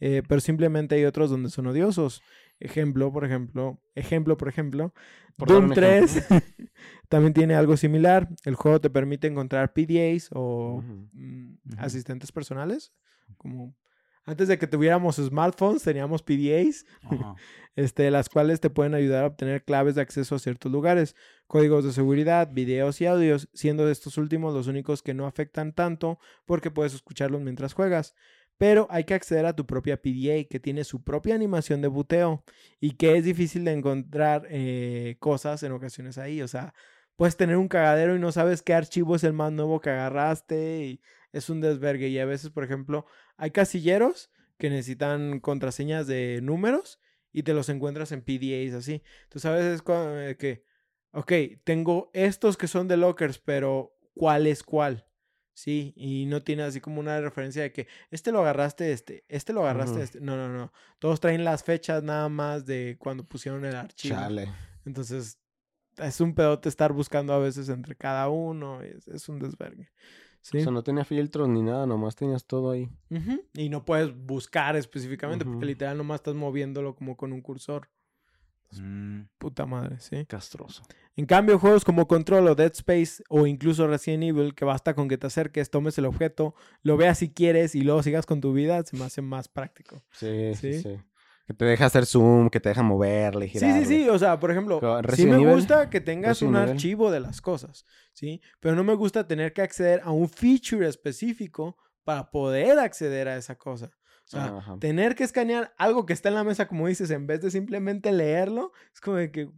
eh, pero simplemente hay otros donde son odiosos. Ejemplo, por ejemplo, ejemplo, por ejemplo, Por Doom un 3 también tiene algo similar. El juego te permite encontrar PDAs o mm, asistentes personales, como antes de que tuviéramos smartphones teníamos PDAs, Ajá. este, las cuales te pueden ayudar a obtener claves de acceso a ciertos lugares, códigos de seguridad, videos y audios, siendo estos últimos los únicos que no afectan tanto porque puedes escucharlos mientras juegas. Pero hay que acceder a tu propia PDA que tiene su propia animación de buteo y que es difícil de encontrar eh, cosas en ocasiones ahí. O sea, puedes tener un cagadero y no sabes qué archivo es el más nuevo que agarraste y es un desvergue. Y a veces, por ejemplo, hay casilleros que necesitan contraseñas de números y te los encuentras en PDAs así. Tú sabes es eh, que, ok, tengo estos que son de lockers, pero ¿cuál es cuál? Sí, y no tiene así como una referencia de que este lo agarraste este, este lo agarraste este. No, no, no. Todos traen las fechas nada más de cuando pusieron el archivo. Chale. Entonces, es un pedote estar buscando a veces entre cada uno. Es, es un desvergue. Sí. O sea, no tenía filtros ni nada, nomás tenías todo ahí. Y no puedes buscar específicamente porque literal nomás estás moviéndolo como con un cursor. Mm, Puta madre, sí. castroso. En cambio, juegos como Control o Dead Space o incluso Resident Evil, que basta con que te acerques, tomes el objeto, lo veas si quieres y luego sigas con tu vida, se me hace más práctico. Sí, sí, Sí. Sí. Que te deja hacer zoom, que te deja moverle, Sí, girarle. sí, sí. O sea, por ejemplo, sí me gusta que tengas un archivo de las cosas, ¿sí? Pero no me gusta tener que acceder a un feature específico para poder acceder a esa cosa. O sea, Ajá. tener que escanear algo que está en la mesa, como dices, en vez de simplemente leerlo, es como de que,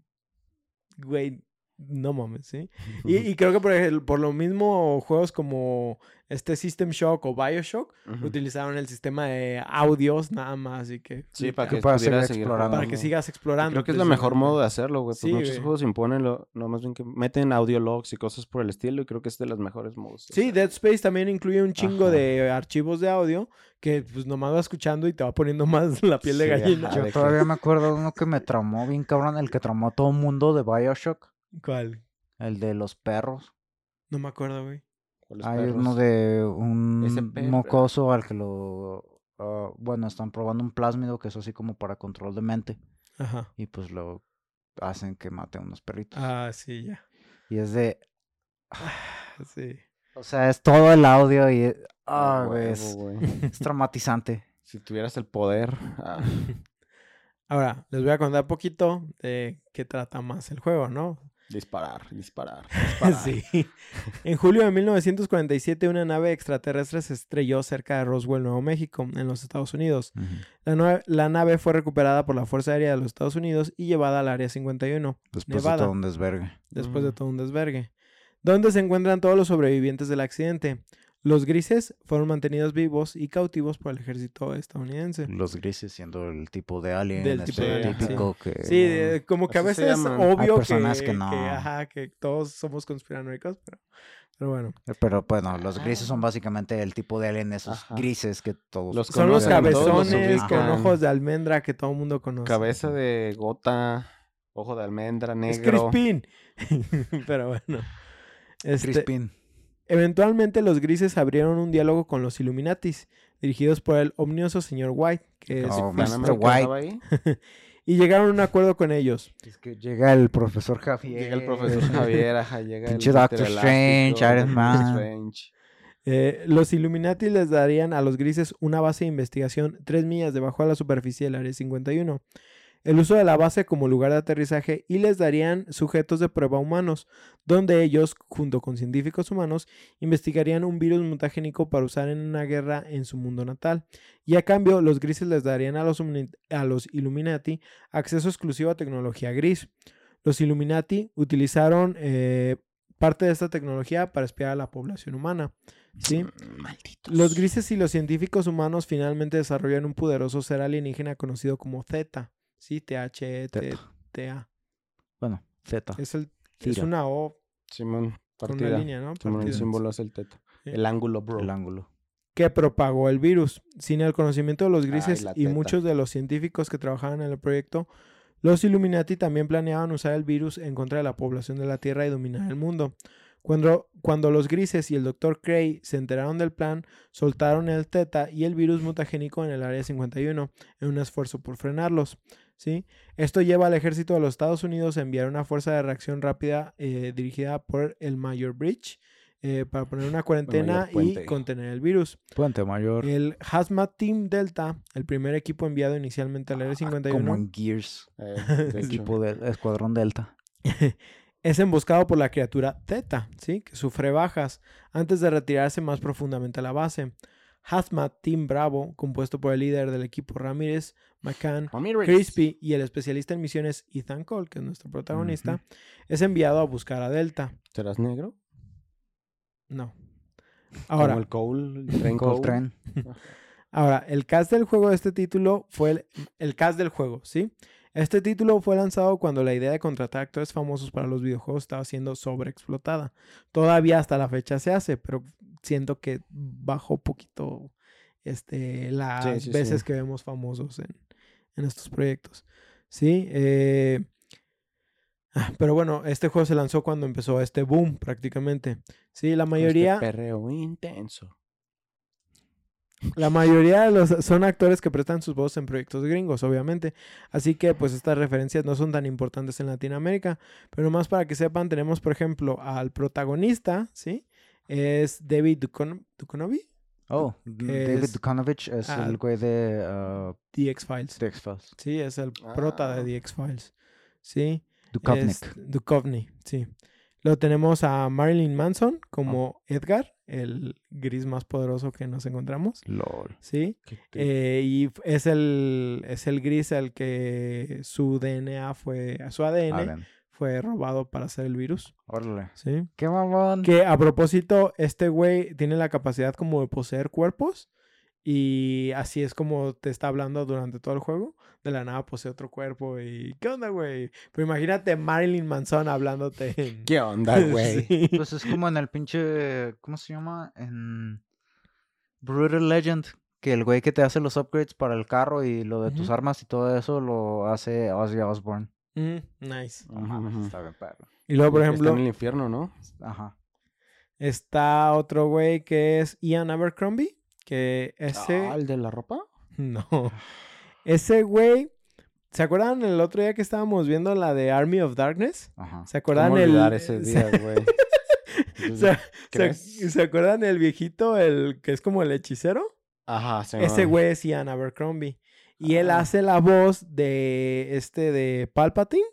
güey, no mames, ¿sí? Y, y creo que por, ejemplo, por lo mismo juegos como este System Shock o Bioshock utilizaron el sistema de audios nada más y que Sí, para Que que puedas pudieras seguir explorando. para que sigas explorando. Creo que es el mejor modo de hacerlo, güey. Sí, muchos güey. juegos imponen, lo, no, más bien que meten audio logs y cosas por el estilo y creo que es de los mejores modos. Sí. Dead Space también incluye un chingo Ajá. de archivos de audio que pues nomás va escuchando y te va poniendo más la piel de gallina. ajá. Yo de que- todavía me acuerdo de uno que me tramó bien cabrón, el que tramó a todo el mundo de Bioshock, ¿Cuál? el de los perros. No me acuerdo, güey. ¿Cuáles Hay perros? uno de un mocoso al que lo... ah, bueno, están probando un plásmido que es así como para control de mente. Ajá. Y pues lo hacen que mate a unos perritos. Ah, sí, ya. Y es de... Sí. O sea, es todo el audio y... es- Ah, Ah, güey, es, es traumatizante. Si tuvieras el poder. ah, Ahora, les voy a contar poquito de qué trata más el juego, ¿no? Disparar, disparar, disparar. Sí. En julio de 1947, una nave extraterrestre se estrelló cerca de Roswell, Nuevo México, en los Estados Unidos. La, nave fue recuperada por la Fuerza Aérea de los Estados Unidos y llevada al Área 51, Después Nevada. de todo un desvergue. después de todo un desvergue, donde se encuentran todos los sobrevivientes del accidente. Los grises fueron mantenidos vivos y cautivos por el ejército estadounidense. Los grises siendo el tipo de alien Del tipo de alien, típico que... Sí, de- como que a veces es obvio Hay personas que, que no. ajá, que todos somos conspiranoicos, pero, pero bueno. Pero bueno, los grises son básicamente el tipo de alien, esos Ajá. grises que todos... Los Son los todos los cabezones con ojos de almendra que todo el mundo conoce. Cabeza de gota, ojo de almendra, Es negro. Crispin. pero bueno. Este, Crispin. Eventualmente los grises abrieron un diálogo con los Illuminatis, dirigidos por el omnioso señor White, que es- Oh, Panamá Mr. White. ahí. y llegaron a un acuerdo con ellos. Es que llega el profesor Javier. Llega el profesor Javier, ajá, llega Pinche el Doctor. Strange, Iron Man. Strange. Eh, los Illuminati les darían a los grises una base de investigación tres millas debajo de la superficie del Área 51. El uso de la base como lugar de aterrizaje y les darían sujetos de prueba humanos, donde ellos, junto con científicos humanos, investigarían un virus mutagénico para usar en una guerra en su mundo natal. Y a cambio, los grises les darían a los, a los Illuminati acceso exclusivo a tecnología gris. Los Illuminati utilizaron eh, parte de esta tecnología para espiar a la población humana. ¿sí? Malditos. Los grises y los científicos humanos finalmente desarrollan un poderoso ser alienígena conocido como Zeta. Sí, T-H-E-T-A. Bueno, Z. Es, el, es una O Simón, con partida. una línea, ¿no? Simón, el símbolo es el teta. Sí. El ángulo, bro. El ángulo. que propagó el virus. Sin el conocimiento de los grises y muchos de los científicos que trabajaban en el proyecto, los Illuminati también planeaban usar el virus en contra de la población de la Tierra y dominar el mundo. Cuando, cuando los grises y el Dr. Cray se enteraron del plan, soltaron el Teta y el virus mutagénico en el Área 51 en un esfuerzo por frenarlos. ¿Sí? Esto lleva al ejército de los Estados Unidos a enviar una fuerza de reacción rápida eh, dirigida por el Mayor Bridge eh, para poner una cuarentena y contener el virus. Puente mayor. El Hazmat Team Delta, el primer equipo enviado inicialmente al Área Ah, 51, Como en Gears. Eh. Equipo del Escuadrón Delta. es emboscado por la criatura Theta, ¿sí? que sufre bajas antes de retirarse más profundamente a la base. Hazmat Team Bravo, compuesto por el líder del equipo Ramírez, McCann. Crispy y el especialista en misiones Ethan Cole, que es nuestro protagonista, es enviado a buscar a Delta. ¿Serás negro? No. Ahora, Como el Cole, el tren Cold Cole. Train. ahora, el cast del juego de este título fue el, el cast del juego, ¿sí? Este título fue lanzado cuando la idea de contratar actores famosos para los videojuegos estaba siendo sobreexplotada. Todavía hasta la fecha se hace, pero siento que bajó poquito este, las Sí, sí, veces sí. que vemos famosos en, en estos proyectos. Sí, eh, ah, pero bueno, este juego se lanzó cuando empezó este boom prácticamente. Sí, la Con mayoría... Este perreo intenso. La mayoría de los son actores que prestan sus voces en proyectos gringos, obviamente. Así que pues estas referencias no son tan importantes en Latinoamérica. Pero más para que sepan, tenemos por ejemplo al protagonista, ¿sí? Es David Ducon Oh, David es- Dukanovich es ah, el güey de uh, The X-Files. The X-Files. Sí, es el prota de Ah. The X-Files. Sí. Dukovnik. Es Duchovny, sí. Luego tenemos a Marilyn Manson como Ah. Edgar, el gris más poderoso que nos encontramos. LOL. Sí. Eh, y es el, es el gris al que su DNA fue, su ADN Allen. Fue robado para hacer el virus, Órale. ¿sí? Qué mamón. Que a propósito, este güey tiene la capacidad como de poseer cuerpos y así es como te está hablando durante todo el juego. De la nada posee otro cuerpo y ¿qué onda, güey? Pero imagínate Marilyn Manson hablándote en... ¿Qué onda, güey? Sí. Pues es como en el pinche. ¿Cómo se llama? En. Brutal Legend. Que el güey que te hace los upgrades para el carro y lo de tus armas y todo eso lo hace Ozzy Osbourne. Mm, nice. Mames, Ujú. está bien perro. Y luego, por Está ejemplo, en el infierno, ¿no? Ajá. está otro güey que es Ian Abercrombie, que ese... Ah, ¿el de la ropa? No. Ese güey. ¿Se acuerdan el otro día que estábamos viendo la de Army of Darkness? Ajá. ¿Se acuerdan ¿Cómo el. olvidar ese se- día, güey? se, se- ¿Crees? ¿se acuerdan el viejito, el que es como el hechicero? Ajá, sí. Ese güey es Ian Abercrombie. Y él Ah. hace la voz de este de Palpatine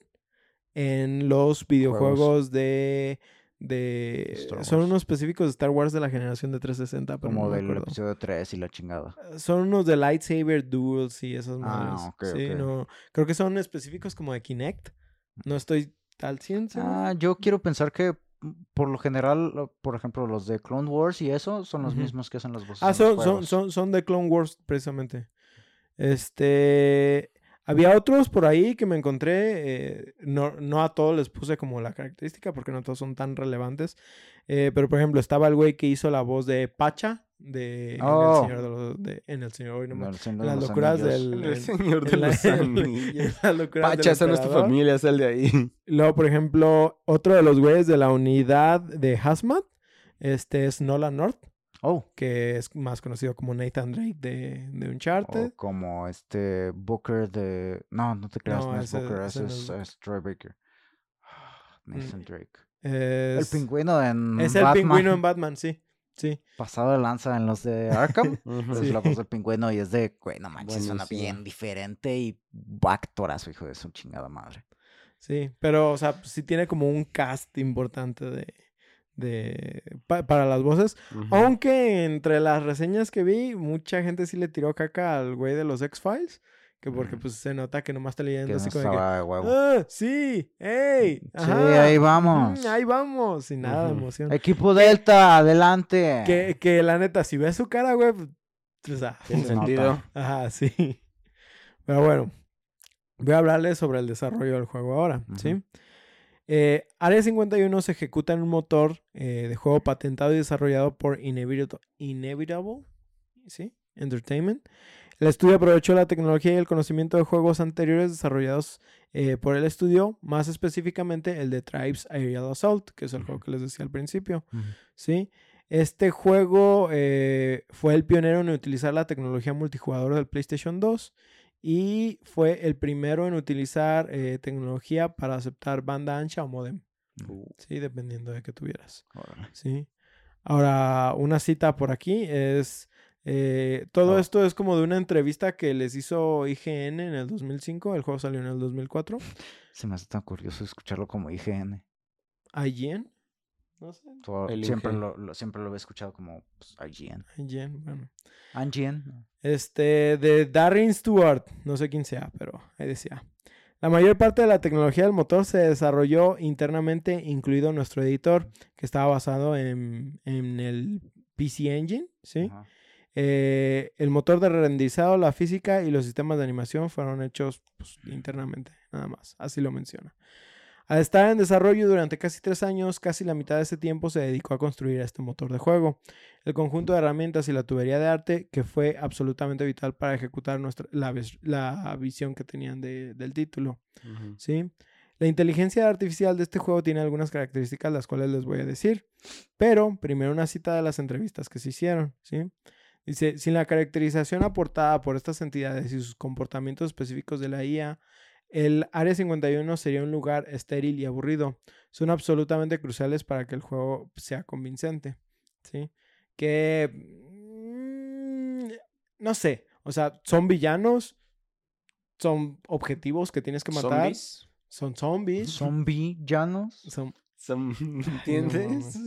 en los videojuegos de. de son unos específicos de Star Wars de la generación de 360, pero Como no del acuerdo. episodio 3 y la chingada. Son unos de lightsaber duels y esas Ah, madres. sí, no. Creo que son específicos como de Kinect. No estoy al 100 seguro. Ah, yo quiero pensar que mm, por lo general, por ejemplo, los de Clone Wars y eso son los mismos que hacen las voces. Ah, son, son, son, son de Clone Wars, precisamente. Este. Había otros por ahí que me encontré. eh, no, no a todos les puse como la característica porque no todos son tan relevantes. eh, pero por ejemplo, estaba el güey que hizo la voz de Pacha de, Oh. en, el Señor de los, de- en el Señor. no de las los locuras Anillos. del. El señor de en la- los en anillos. Pacha, esa no es tu emperador. familia, es el de ahí. Luego, por ejemplo, otro de los güeyes de la unidad de Hazmat. Este es Nolan North. Oh, que es más conocido como Nathan Drake de, de o Uncharted. como este Booker de... No, no te creas, No, no, es ese- Booker, ese es, es es Troy Baker. Nathan Drake. El Es, pingüino en es el Batman. pingüino en Batman, sí. Sí. Pasado de lanza en los de Arkham. Ujú. Es Sí. la voz del pingüino y es de, güey, no manches, suena Buenísimo. bien diferente y actorazo, hijo de su chingada madre. Sí. Pero, o sea, sí tiene como un cast importante de. De pa- para las voces. Aunque entre las reseñas que vi, mucha gente sí le tiró caca al güey de los X-Files. Que porque pues se nota que nomás está leyendo Que no así como de que, huevo. ¡Ah, sí! ¡Ey! Sí, ajá, ahí vamos. ahí vamos. Sin nada de emoción. Equipo Delta, adelante. Que, que la neta, si ves su cara, güey, pues, o sea, Tiene se nota. sentido. Ajá, sí. Pero bueno, voy a hablarles sobre el desarrollo del juego ahora, ¿sí? Eh, Área 51 se ejecuta en un motor eh, de juego patentado y desarrollado por Inevitable, Inevitable ¿sí? Entertainment. El estudio aprovechó la tecnología y el conocimiento de juegos anteriores desarrollados eh, por el estudio, más específicamente el de Tribes Aerial Assault, que es el juego que les decía al principio. ¿sí? Este juego eh, fue el pionero en utilizar la tecnología multijugador del PlayStation 2 y fue el primero en utilizar eh, tecnología para aceptar banda ancha o modem. Uh, Sí, dependiendo de que tuvieras. Órale. Sí. Ahora, una cita por aquí es... eh, todo Oh. esto es como de una entrevista que les hizo IGN en el 2005. El juego salió en el 2004. Se me hace tan curioso escucharlo como IGN. IGN. No sé. Todo- siempre, lo- siempre lo he escuchado como pues, IGN. IGN, bueno. IGN. Este, de Darren Stewart, no sé quién sea, pero ahí decía. La mayor parte de la tecnología del motor se desarrolló internamente, incluido nuestro editor, que estaba basado en, en el PC Engine, ¿sí? Eh, el motor de renderizado, la física y los sistemas de animación fueron hechos pues, internamente, nada más, así lo menciona. Al estar en desarrollo durante casi tres años, casi la mitad de ese tiempo se dedicó a construir este motor de juego. El conjunto de herramientas y la tubería de arte que fue absolutamente vital para ejecutar nuestra, la, vis- la visión que tenían de- del título. ¿sí? La inteligencia artificial de este juego tiene algunas características las cuales les voy a decir, pero primero una cita de las entrevistas que se hicieron, ¿sí? Dice, sin la caracterización aportada por estas entidades y sus comportamientos específicos de la IA, el Área 51 sería un lugar estéril y aburrido. Son absolutamente cruciales para que el juego sea convincente, ¿sí? Que... mm, no sé, o sea, son villanos, son objetivos que tienes que matar. ¿Zombies? Son zombies. Zombie llanos. Son... Son- ¿Entiendes?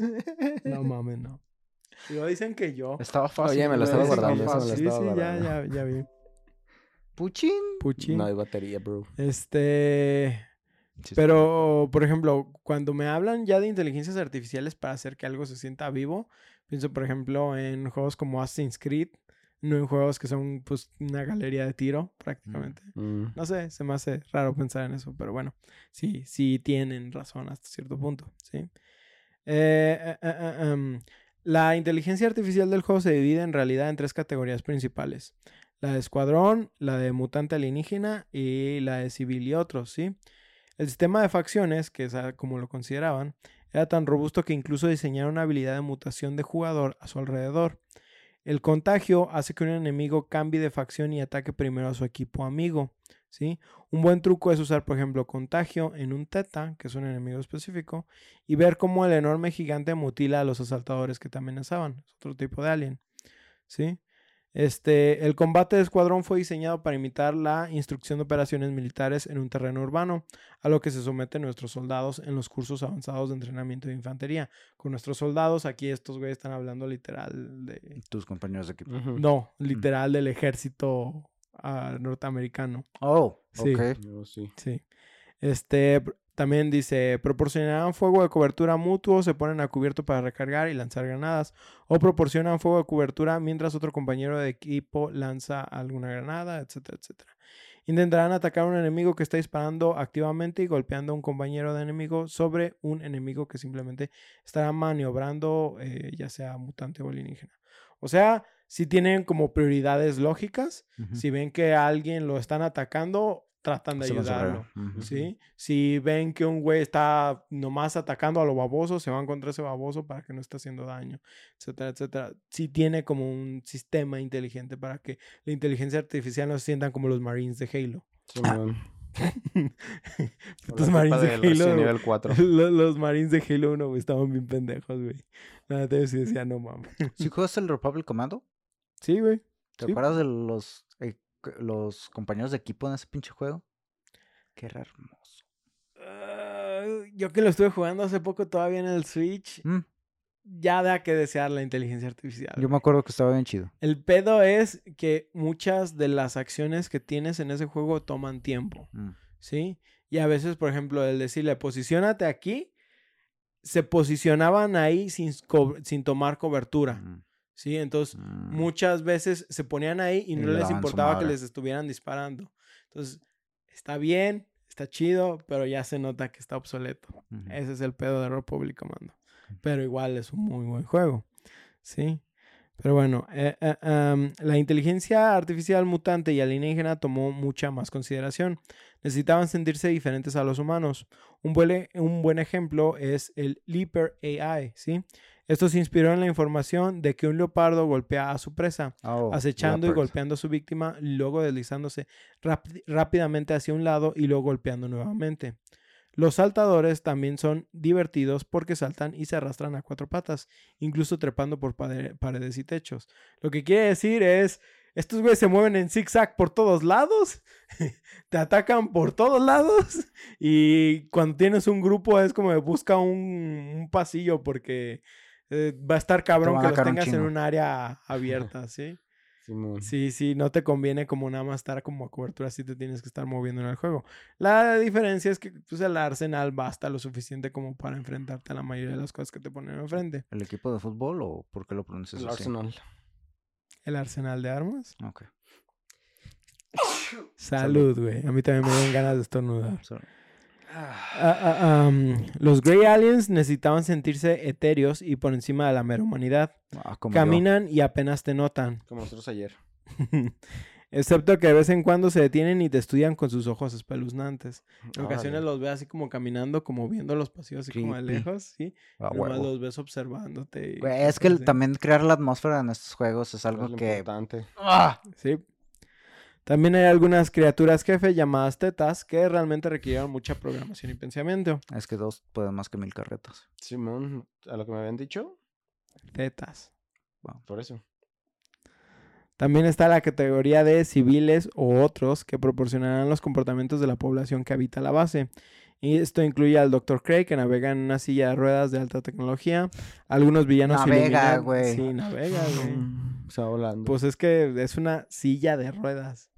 No mames, no. Digo, dicen que yo. Estaba fácil. Oye, me lo estaba Dicen que guardando, yo- eso me lo Sí, estaba sí, ya, guardando. ya, ya vi. Puchín. Puchín. No hay batería, bro. Este. Pero, por ejemplo, cuando me hablan ya de inteligencias artificiales para hacer que algo se sienta vivo, pienso, por ejemplo, en juegos como Assassin's Creed, no en juegos que son, pues, una galería de tiro, prácticamente. Mm. No sé, se me hace raro pensar en eso, pero bueno, sí, sí tienen razón hasta cierto punto, ¿sí? Eh, eh, eh, eh, em, la inteligencia artificial del juego se divide en realidad en tres categorías principales. La de escuadrón, la de mutante alienígena y la de civil y otros, ¿sí? El sistema de facciones, que es como lo consideraban, era tan robusto que incluso diseñaron una habilidad de mutación de jugador a su alrededor. El contagio hace que un enemigo cambie de facción y ataque primero a su equipo amigo. ¿sí? Un buen truco es usar, por ejemplo, contagio en un teta, que es un enemigo específico, y ver cómo el enorme gigante mutila a los asaltadores que te amenazaban. Es otro tipo de alien. ¿sí? Este, el combate de escuadrón fue diseñado para imitar la instrucción de operaciones militares en un terreno urbano, a lo que se someten nuestros soldados en los cursos avanzados de entrenamiento de infantería. Con nuestros soldados, aquí estos güeyes están hablando literal de... Tus compañeros de equipo. No, literal del ejército ah, norteamericano. Oh, Sí. ok. Yo sí. Sí. Este también dice, proporcionarán fuego de cobertura mutuo, se ponen a cubierto para recargar y lanzar granadas, o proporcionan fuego de cobertura mientras otro compañero de equipo lanza alguna granada, etcétera, etcétera. Intentarán atacar a un enemigo que está disparando activamente y golpeando a un compañero de enemigo sobre un enemigo que simplemente estará maniobrando, eh, ya sea mutante o alienígena. O sea, si tienen como prioridades lógicas, si ven que a alguien lo están atacando, tratan de ayudarlo. ¿sí? Si ven que un güey está nomás atacando a lo baboso, se van contra ese baboso para que no esté haciendo daño, etcétera, etcétera. Sí tiene como un sistema inteligente para que la inteligencia artificial no se sientan como los Marines de Halo. La Marines de Halo. 4. Los, los Marines de Halo 1, güey, estaban bien pendejos, güey. Nada, te decía, no mames. ¿Sí jugaste el Republic Commando? Sí, güey. ¿Te Sí. acuerdas de los, eh, los compañeros de equipo en ese pinche juego? Qué era hermoso. Ah, yo que lo estuve jugando hace poco todavía en el Switch, Mm, ya da que desear la inteligencia artificial. yo me acuerdo que estaba bien chido. El pedo es que muchas de las acciones que tienes en ese juego toman tiempo, Mm, ¿sí? Y a veces, por ejemplo, el decirle, posicionate aquí, se posicionaban ahí sin, sin tomar cobertura, mm, ¿sí? Entonces, mm. muchas veces se ponían ahí y no le les importaba que les estuvieran disparando. Entonces, está bien, está chido, pero ya se nota que está obsoleto. Ese es el pedo de Republic Commando. Pero igual es un muy buen juego. Sí. Pero bueno, eh, eh, am, la inteligencia artificial mutante y alienígena tomó mucha más consideración. Necesitaban sentirse diferentes a los humanos. Un buen, un buen ejemplo es el Leaper AI, ¿sí? Esto se inspiró en la información de que un leopardo golpea a su presa, Oh, acechando y golpeando a su víctima, luego deslizándose rápi- rápidamente hacia un lado y luego golpeando nuevamente. Los saltadores también son divertidos porque saltan y se arrastran a cuatro patas, incluso trepando por paredes y techos. Lo que quiere decir es, estos güeyes se mueven en zigzag por todos lados, te atacan por todos lados y cuando tienes un grupo es como busca un, un pasillo porque eh, va a estar cabrón que los tengas en un área abierta, ¿sí? Simón. Sí, sí, no te conviene como nada más estar como a cobertura, sí te tienes que estar moviendo en el juego. La diferencia es que pues, el arsenal basta lo suficiente como para enfrentarte a la mayoría de las cosas que te ponen enfrente. ¿El equipo de fútbol o por qué lo pronuncias El así? Arsenal. El arsenal de armas. Ok. Salud, güey. A mí también me dan ganas de estornudar. So- Ah, ah, am, los Grey Aliens necesitaban sentirse etéreos y por encima de la mera humanidad. ah, yo. Caminan y apenas te notan. Como nosotros ayer. Excepto que de vez en cuando se detienen y te estudian con sus ojos espeluznantes. En ocasiones los ves así como caminando, como viendo los pasillos así como de lejos, ¿sí? Ah, Nomás los ves observándote. y Güey, es que el- también crear la atmósfera en estos juegos es algo Es que... importante. ¡Ah! Sí. También hay algunas criaturas jefe llamadas tetas que realmente requirieron mucha programación y pensamiento. Es que dos pueden más que mil carretas. Simón, a lo que me habían dicho, Tetas. por eso. También está la categoría de civiles o otros que proporcionarán los comportamientos de la población que habita la base. Y esto incluye al Dr. Craig, que navega en una silla de ruedas de alta tecnología. Algunos villanos Navega, güey. Sí, navega, güey. Mm, Se va volando. Pues es que es una silla de ruedas.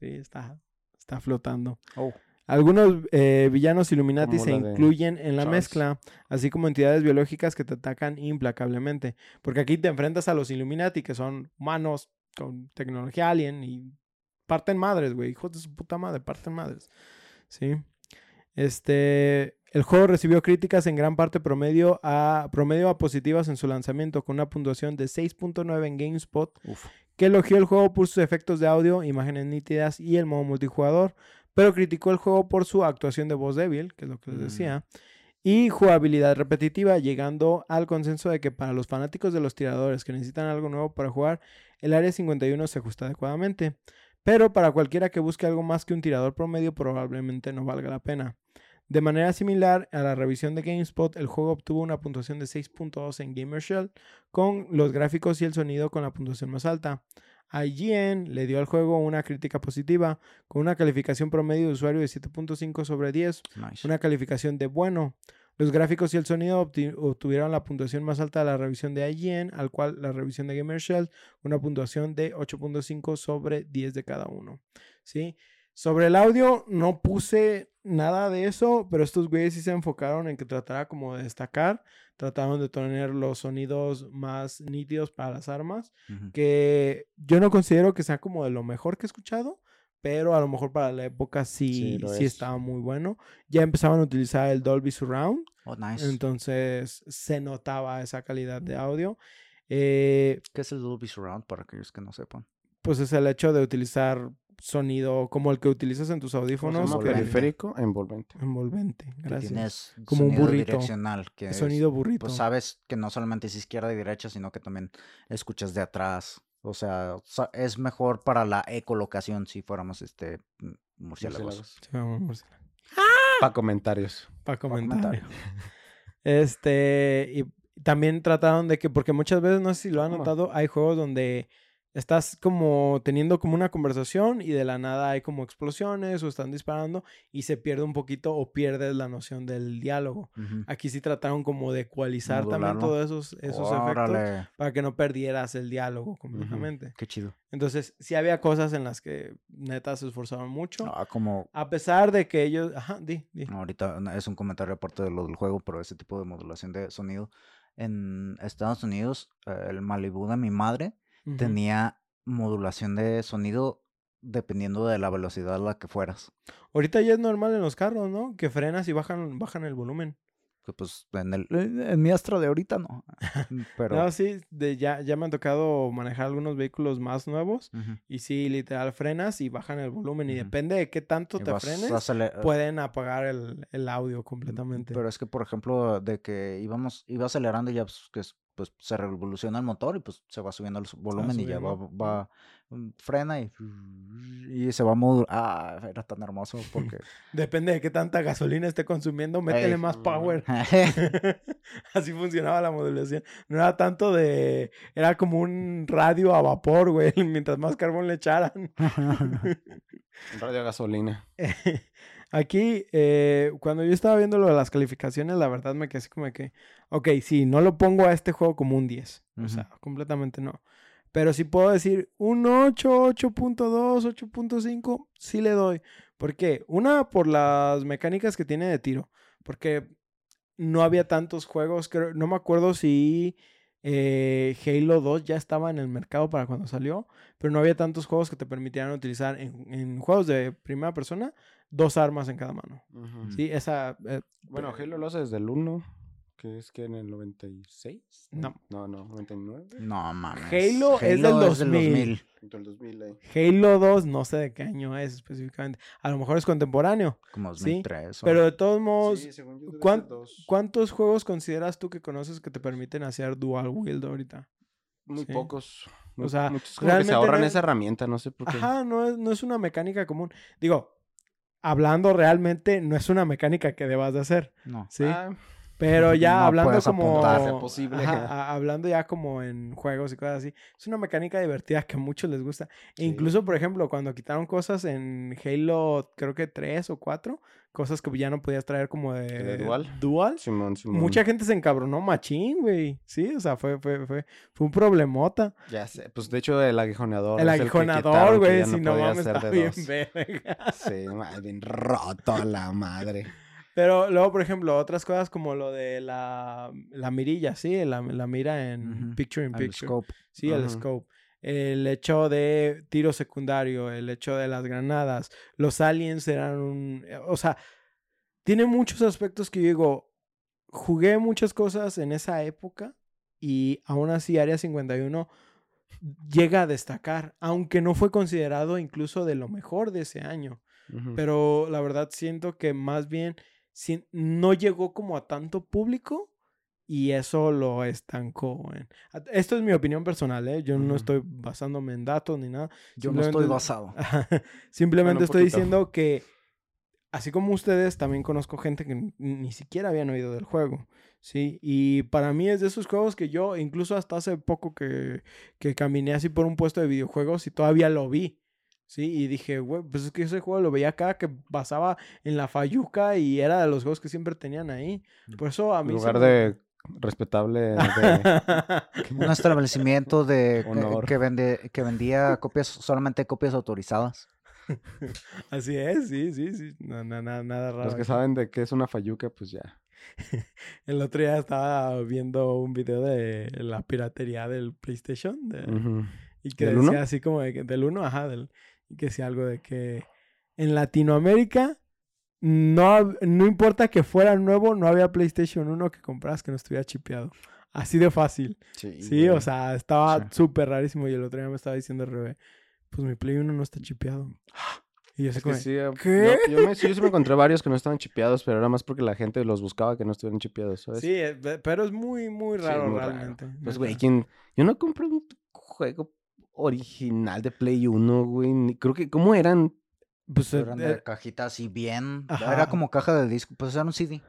Sí, está, está flotando. Oh. Algunos eh, villanos Illuminati se incluyen en la Charles. mezcla, así como entidades biológicas que te atacan implacablemente. Porque aquí te enfrentas a los Illuminati, que son humanos con tecnología alien y parten madres, güey. Hijos de su puta madre, parten madres. Sí. Este. El juego recibió críticas en gran parte promedio a, promedio a positivas en su lanzamiento, con una puntuación de 6.9 en GameSpot, Uf. Que elogió el juego por sus efectos de audio, imágenes nítidas y el modo multijugador, pero criticó el juego por su actuación de voz débil, que es lo que les Mm. decía, y jugabilidad repetitiva, llegando al consenso de que para los fanáticos de los tiradores que necesitan algo nuevo para jugar, el Área 51 se ajusta adecuadamente. Pero para cualquiera que busque algo más que un tirador promedio, probablemente no valga la pena. De manera similar a la revisión de GameSpot, el juego obtuvo una puntuación de 6.2 en Gamershell, con los gráficos y el sonido con la puntuación más alta. IGN le dio al juego una crítica positiva, con una calificación promedio de usuario de 7.5 sobre 10, Nice. una calificación de bueno. Los gráficos y el sonido obtuvieron la puntuación más alta de la revisión de IGN, al cual la revisión de Gamershell, una puntuación de 8.5 sobre 10 de cada uno. ¿Sí? Sobre el audio no puse nada de eso, pero estos güeyes sí se enfocaron en que tratara como de destacar, trataron de tener los sonidos más nítidos para las armas, Ujú. que yo no considero que sea como de lo mejor que he escuchado, pero a lo mejor para la época sí, Sí, sí es. estaba muy bueno. Ya empezaban a utilizar el Dolby Surround, Oh, nice. entonces se notaba esa calidad de audio. Eh, ¿Qué es el Dolby Surround para aquellos que no sepan? pues es el hecho de utilizar sonido como el que utilizas en tus ¿Cómo se audífonos. Periférico envolvente. Envolvente, Que gracias. tienes Como un burrito. direccional. Que es- Sonido burrito. pues sabes que no solamente es izquierda y derecha, sino que también escuchas de atrás. O sea, es mejor para la ecolocación si fuéramos este murciélagos. Murciélagos. Sí, vamos, murciélago. Pa' comentarios. Para comentario. comentario. Este, y también trataron de que, porque muchas veces, no sé si lo han notado, hay juegos donde estás como teniendo como una conversación y de la nada hay como explosiones o están disparando y se pierde un poquito o pierdes la noción del diálogo. Aquí sí trataron como de ecualizar también todos esos, esos efectos para que no perdieras el diálogo completamente. Qué chido. Entonces, sí había cosas en las que neta se esforzaban mucho. Ah, como A pesar de que ellos... Ajá, di, di. ahorita es un comentario aparte de lo del juego, pero ese tipo de modulación de sonido. En Estados Unidos, eh, el Malibu de mi madre Tenía modulación de sonido dependiendo de la velocidad a la que fueras. Ahorita ya es normal en los carros, ¿no? Que frenas y bajan, bajan el volumen. Que pues en, el, en mi Astra de ahorita no. Pero No, sí, de, ya, ya me han tocado manejar algunos vehículos más nuevos y sí, literal, frenas y bajan el volumen y depende de qué tanto Y te frenes, acele- pueden apagar el, el audio completamente. Pero es que, por ejemplo, de que íbamos, iba acelerando y ya pues, que es- pues se revoluciona el motor y pues se va subiendo el volumen y ya va, va- mm, frena y, y se va a modular. Ah, era tan hermoso porque... Depende de qué tanta gasolina esté consumiendo, métele Ey. más power. Así funcionaba la modulación. No era tanto de. Era como un radio a vapor, güey. Mientras más carbón le echaran. Radio gasolina. Aquí, eh, cuando yo estaba viendo lo de las calificaciones, la verdad me quedé así como que. Ok, sí, no lo pongo a este juego como un 10. O sea, completamente no. Pero sí puedo decir un 8, 8.2, 8.5, sí le doy. ¿Por qué? Una, por las mecánicas que tiene de tiro. Porque no había tantos juegos. creo- no me acuerdo si eh, Halo 2 ya estaba en el mercado para cuando salió. Pero no había tantos juegos que te permitieran utilizar en, en juegos de primera persona dos armas en cada mano. Sí, esa. eh, Bueno, Halo lo hace desde el 1, que es que en el 96. No. No, no, 99. No mames. Halo es del 2000. Junto al 2000 ahí. Halo 2, no sé de qué año es específicamente. A lo mejor es contemporáneo. Como Sí, 2003. o- Pero de todos modos, Sí, según yo debe ¿cuán- ser dos. ¿cuántos juegos consideras tú que conoces que te permiten hacer dual wield ahorita? Muy sí. pocos. O sea, muchos como que realmente se ahorran no es- esa herramienta, no sé por qué. Ajá, no es, no es una mecánica común. Digo, hablando realmente, no es una mecánica que debas de hacer. No. Sí. Ah, Pero ya No hablando como. Ajá, a- hablando ya como en juegos y cosas así. Es una mecánica divertida que a muchos les gusta. E incluso, por ejemplo, cuando quitaron cosas en Halo, creo que 3 o 4, cosas que ya no podías traer como de. ¿De dual? Dual. Simón, Simón. Mucha gente se encabronó machín, güey. Sí, o sea, fue, fue, fue, fue un problemota. Ya sé. Pues de hecho, el aguijoneador. El aguijonador, güey, si no mames, está bien verga. Sí, bien roto la madre. Pero luego, por ejemplo, otras cosas como lo de la, la mirilla, sí, la, la mira en picture in picture. scope. Sí, el scope. El hecho de tiro secundario, el hecho de las granadas. Los aliens eran un... O sea, tiene muchos aspectos que yo digo, jugué muchas cosas en esa época y aún así Área 51 llega a destacar, aunque no fue considerado incluso de lo mejor de ese año. Ujú. Pero la verdad siento que más bien si- no llegó como a tanto público y eso lo estancó. en- Esto es mi opinión personal, ¿eh? Yo no estoy basándome en datos ni nada. Yo no estoy basado. Simplemente Bueno, estoy diciendo que, así como ustedes, también conozco gente que ni siquiera habían oído del juego. Sí, y para mí es de esos juegos que yo, incluso hasta hace poco que, que caminé así por un puesto de videojuegos y todavía lo vi. Sí, y dije, güey, pues es que ese juego lo veía acá que basaba en la Fayuca y era de los juegos que siempre tenían ahí. Por eso a En mí. lugar de respetable de... Un establecimiento de que- Honor. que, vende, que vendía copias, solamente copias autorizadas. Así es, sí, sí, sí. No, no, nada, nada raro. Los que aquí. saben de qué es una fayuca, pues ya. El otro día estaba viendo un video de la piratería del PlayStation. de-. Y que ¿Del decía uno? así como de que- del 1, ajá, del, y que decía algo de que en Latinoamérica no, no importa que fuera nuevo, no había PlayStation 1 que compras que no estuviera chipeado. Así de fácil. Sí, o sea, estaba Sí. súper rarísimo. Y el otro día me estaba diciendo el revés, pues mi Play 1 no está chipeado. Y yo como, que sí, ¿qué? Yo, yo me, sí, yo sí me encontré varios que no estaban chipeados, pero era más porque la gente los buscaba que no estuvieran chipeados, ¿sabes? sí, eh, pe- pero es muy, muy Sí, raro realmente. Pues, güey, ¿quién? Yo no compré un juego original de Play 1, güey. Creo que, ¿cómo eran? Pues, eh, Eran eh, de cajita así bien. Ajá. Era como caja de disco. Pues era un CD.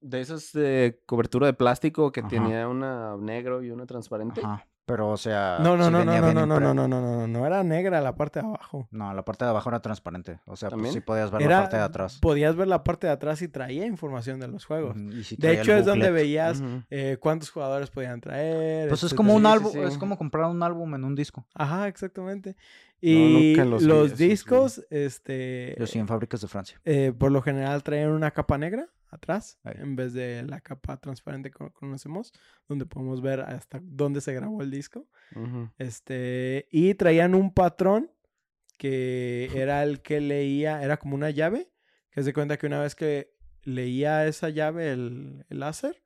De esas de cobertura de plástico que Ajá. tenía una negro y una transparente. Ajá. Pero, o sea. no, no, sí no, no, no, no, no, no, no, no, no, no, era negra la parte de abajo. No, la parte de abajo era transparente. O sea, pues ¿También? sí podías ver la parte de atrás. podías ver la parte de atrás y traía información de los juegos. Y De hecho, es donde veías eh, cuántos jugadores podían traer. Pues es como un Sí, sí, álbum, sí. es como comprar un álbum en un disco. Ajá, exactamente. Y los vi discos, este, Yo sí en fábricas de Francia. eh, por lo general traen una capa negra atrás, Ahí. en vez de la capa transparente que conocemos, donde podemos ver hasta dónde se grabó el disco. Este, y traían un patrón que era el que leía, era como una llave, que se cuenta que una vez que leía esa llave, el, el láser,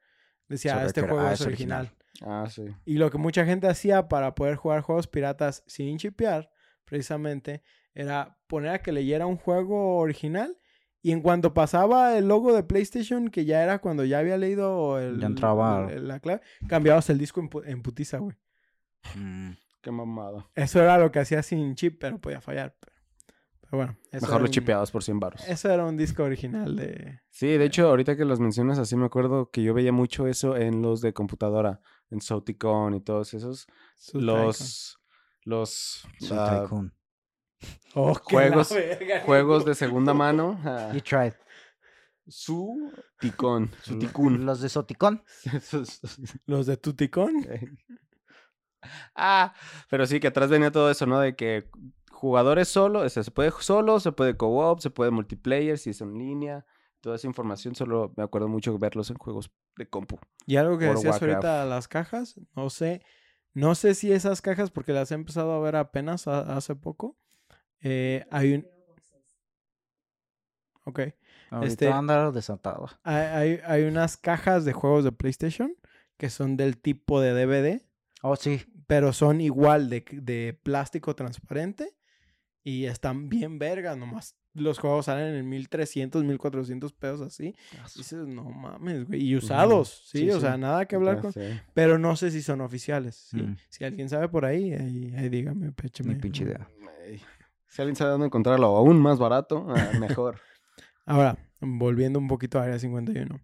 decía, este juego ah, es es original. original. Ah, sí. Y lo que mucha gente hacía para poder jugar juegos piratas sin chipear, precisamente, era poner a que leyera un juego original Y en cuanto pasaba el logo de PlayStation, que ya era cuando ya había leído el, Ya entraba- el- la clave, cambiabas el disco en, pu- en putiza, güey. Mm. Qué mamada. Eso era lo que hacía sin chip, pero podía fallar. Pero, pero bueno. eso Mejor era lo un- chipeados por 100 baros. Eso era un disco original de... Sí, de hecho, ahorita que los mencionas así, me acuerdo que yo veía mucho eso en los de computadora, en Sauticon y todos esos. Su los los. Oh, juegos- verga, juegos de segunda mano. ah, You tried. su ticón, su ticún. Los de Soticón. Los de Tuticón. ah, pero sí que atrás venía todo eso, ¿no? De que jugadores solo, o sea, se puede solo, se puede co-op, se puede multiplayer, si es en línea. Toda esa información solo me acuerdo mucho verlos en juegos de compu. Y algo que World decías Warcraft. ahorita, las cajas, no sé, no sé si esas cajas, porque las he empezado a ver apenas a- hace poco, eh, hay un... Ok. Ahorita Este- andar desatado. Hay, hay, hay unas cajas de juegos de PlayStation que son del tipo de DVD, Oh, sí. pero son igual de, de plástico transparente y están bien vergas, nomás los juegos salen en 1300, 1400 pesos así. Y dices, no mames, güey. Y usados, ¿sí? Sí, o sí. sea, nada que hablar con... Pero no sé si son oficiales. Mm. Si alguien sabe por ahí, ahí, ahí dígame, pécheme. pinche idea. Si alguien sabe dónde encontrarlo aún más barato, ah, mejor. Ahora, volviendo un poquito a Área 51.